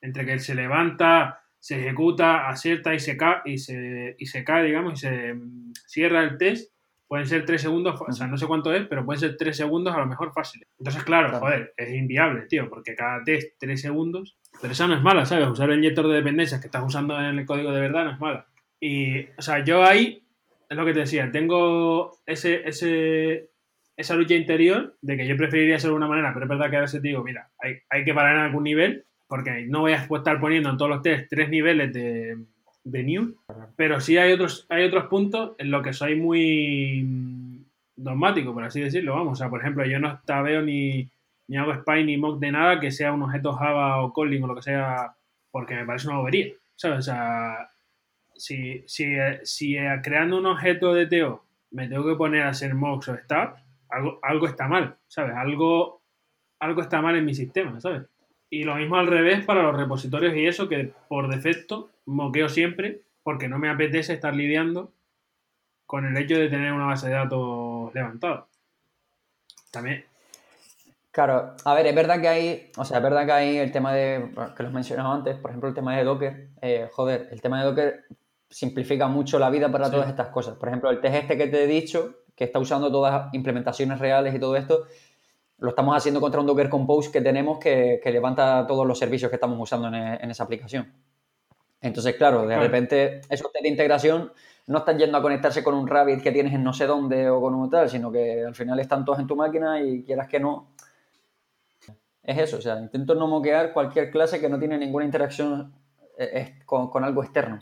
Entre que se levanta, se ejecuta, acierta y se cae, y se, y se cae, digamos, y se mm, cierra el test, pueden ser 3 segundos, o sea, no sé cuánto es, pero pueden ser 3 segundos a lo mejor fáciles. Entonces, claro, joder, es inviable, tío, porque cada test 3 segundos, pero esa no es mala, ¿sabes? Usar el inyector de dependencias que estás usando en el código de verdad no es mala. Y, o sea, yo ahí es lo que te decía, tengo ese, ese, esa lucha interior de que yo preferiría hacerlo de una manera, pero es verdad que a veces digo, mira, hay, hay que parar en algún nivel, porque no voy a estar poniendo en todos los test tres niveles de, de new, pero sí hay otros, hay otros puntos en los que soy muy dogmático, por así decirlo, vamos, o sea, por ejemplo, yo no veo ni, ni hago spy ni mock de nada que sea un objeto Java o Kotlin o lo que sea, porque me parece una bobería, ¿sabes? O sea, si, si, si eh, creando un objeto de TO me tengo que poner a hacer mocks o stabs, algo, algo está mal, ¿sabes? Algo, algo está mal en mi sistema, ¿sabes? Y lo mismo al revés para los repositorios y eso, que por defecto moqueo siempre porque no me apetece estar lidiando con el hecho de tener una base de datos levantada. También. Claro, a ver, es verdad que hay, o sea, es verdad que hay el tema de, que lo he mencionado antes, por ejemplo, el tema de Docker. Eh, joder, el tema de Docker simplifica mucho la vida para todas estas cosas. Por ejemplo, el test este que te he dicho, que está usando todas implementaciones reales y todo esto, lo estamos haciendo contra un Docker Compose que tenemos que, levanta todos los servicios que estamos usando en, esa aplicación. Entonces, claro, de repente esos test de integración no están yendo a conectarse con un Rabbit que tienes en no sé dónde o con un tal, sino que al final están todos en tu máquina y quieras que no. Es eso, o sea, intento no moquear cualquier clase que no tiene ninguna interacción eh, con, algo externo.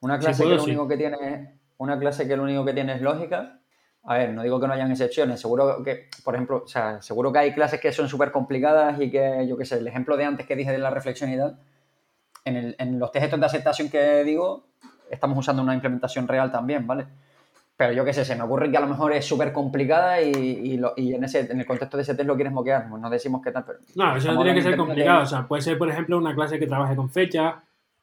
una clase que lo único que tiene una clase que lo único que tiene es lógica. A ver, no digo que no hayan excepciones, seguro que, por ejemplo, o sea, seguro que hay clases que son súper complicadas y que, yo qué sé, el ejemplo de antes que dije de la reflexión y tal, en, el, en los textos de aceptación que digo, estamos usando una implementación real también, ¿vale? Pero yo qué sé, se me ocurre que a lo mejor es súper complicada y, en, ese, en el contexto de ese test lo quieres moquear. Pues no decimos qué tal, pero... No, eso no tiene que ser complicado. O sea, puede ser, por ejemplo, una clase que trabaje con fechas,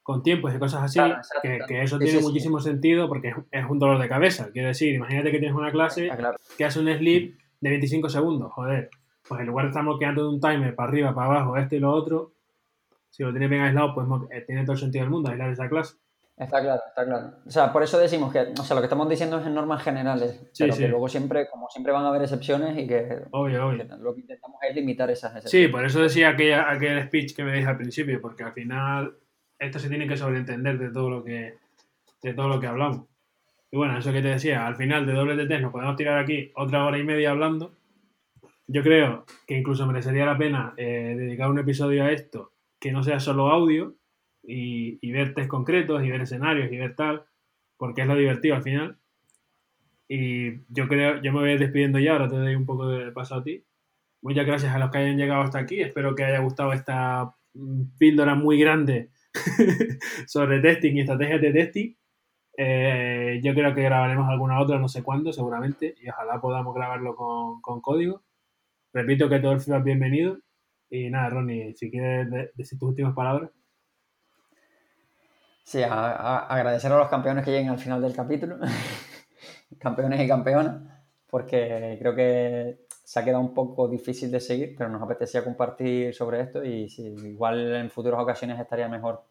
con tiempos y cosas así, que, eso tiene muchísimo sentido porque es, un dolor de cabeza. Quiero decir, imagínate que tienes una clase que hace un sleep de 25 segundos. Joder, pues en lugar de estar moqueando de un timer para arriba, para abajo, este y lo otro, si lo tienes bien aislado, pues eh, tiene todo el sentido del mundo aislar esa clase. Está claro, está claro. O sea, por eso decimos que, o sea, lo que estamos diciendo es en normas generales, pero que luego siempre, como siempre van a haber excepciones y que, lo que intentamos es limitar esas excepciones. Sí, por eso decía aquel, aquel speech que me dije al principio, porque al final esto se tiene que sobreentender de todo lo que, de todo lo que hablamos. Y bueno, eso que te decía, al final de doble test nos podemos tirar aquí otra hora y media hablando. Yo creo que incluso merecería la pena eh, dedicar un episodio a esto que no sea solo audio, y, ver test concretos y ver escenarios y ver tal, porque es lo divertido al final. Y yo creo, yo me voy despidiendo ya, ahora te doy un poco de paso a ti. Muchas gracias a los que hayan llegado hasta aquí, espero que haya gustado esta mm, píldora muy grande [laughs] sobre testing y estrategias de testing. Eh, yo creo que grabaremos alguna otra, no sé cuándo, seguramente, y ojalá podamos grabarlo con, con código. Repito que todo el feedback bienvenido. Y nada, Ronnie, si quieres decir tus últimas palabras. Sí, agradecer a los campeones que lleguen al final del capítulo, [laughs] campeones y campeonas, porque creo que se ha quedado un poco difícil de seguir, pero nos apetecía compartir sobre esto y igual en futuras ocasiones estaría mejor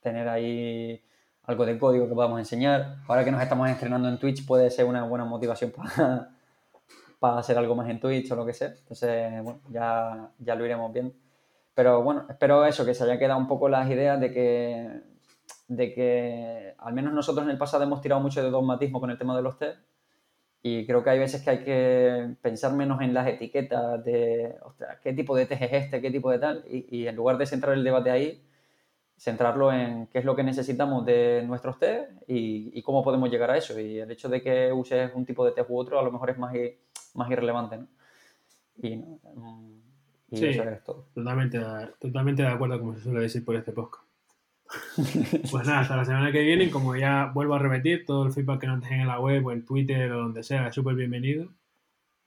tener ahí algo de código que podamos enseñar. Ahora que nos estamos estrenando en Twitch puede ser una buena motivación para, [laughs] para hacer algo más en Twitch o lo que sea. Entonces, bueno, ya, ya lo iremos viendo. Pero bueno, espero eso, que se haya quedado un poco las ideas de que, de que al menos nosotros en el pasado hemos tirado mucho de dogmatismo con el tema de los test. Y creo que hay veces que hay que pensar menos en las etiquetas de, ostras, qué tipo de test es este, qué tipo de tal. Y, y en lugar de centrar el debate ahí, centrarlo en qué es lo que necesitamos de nuestros test y, cómo podemos llegar a eso. Y el hecho de que uses un tipo de test u otro a lo mejor es más, más irrelevante. ¿no? Y, mm, sí, eso es todo. Totalmente, totalmente de acuerdo, como se suele decir por este podcast. [laughs] pues nada, hasta la semana que viene. Como ya vuelvo a repetir, todo el feedback que nos dejen en la web o en Twitter o donde sea es súper bienvenido.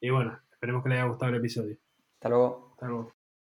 Y bueno, esperemos que les haya gustado el episodio. Hasta luego. Hasta luego.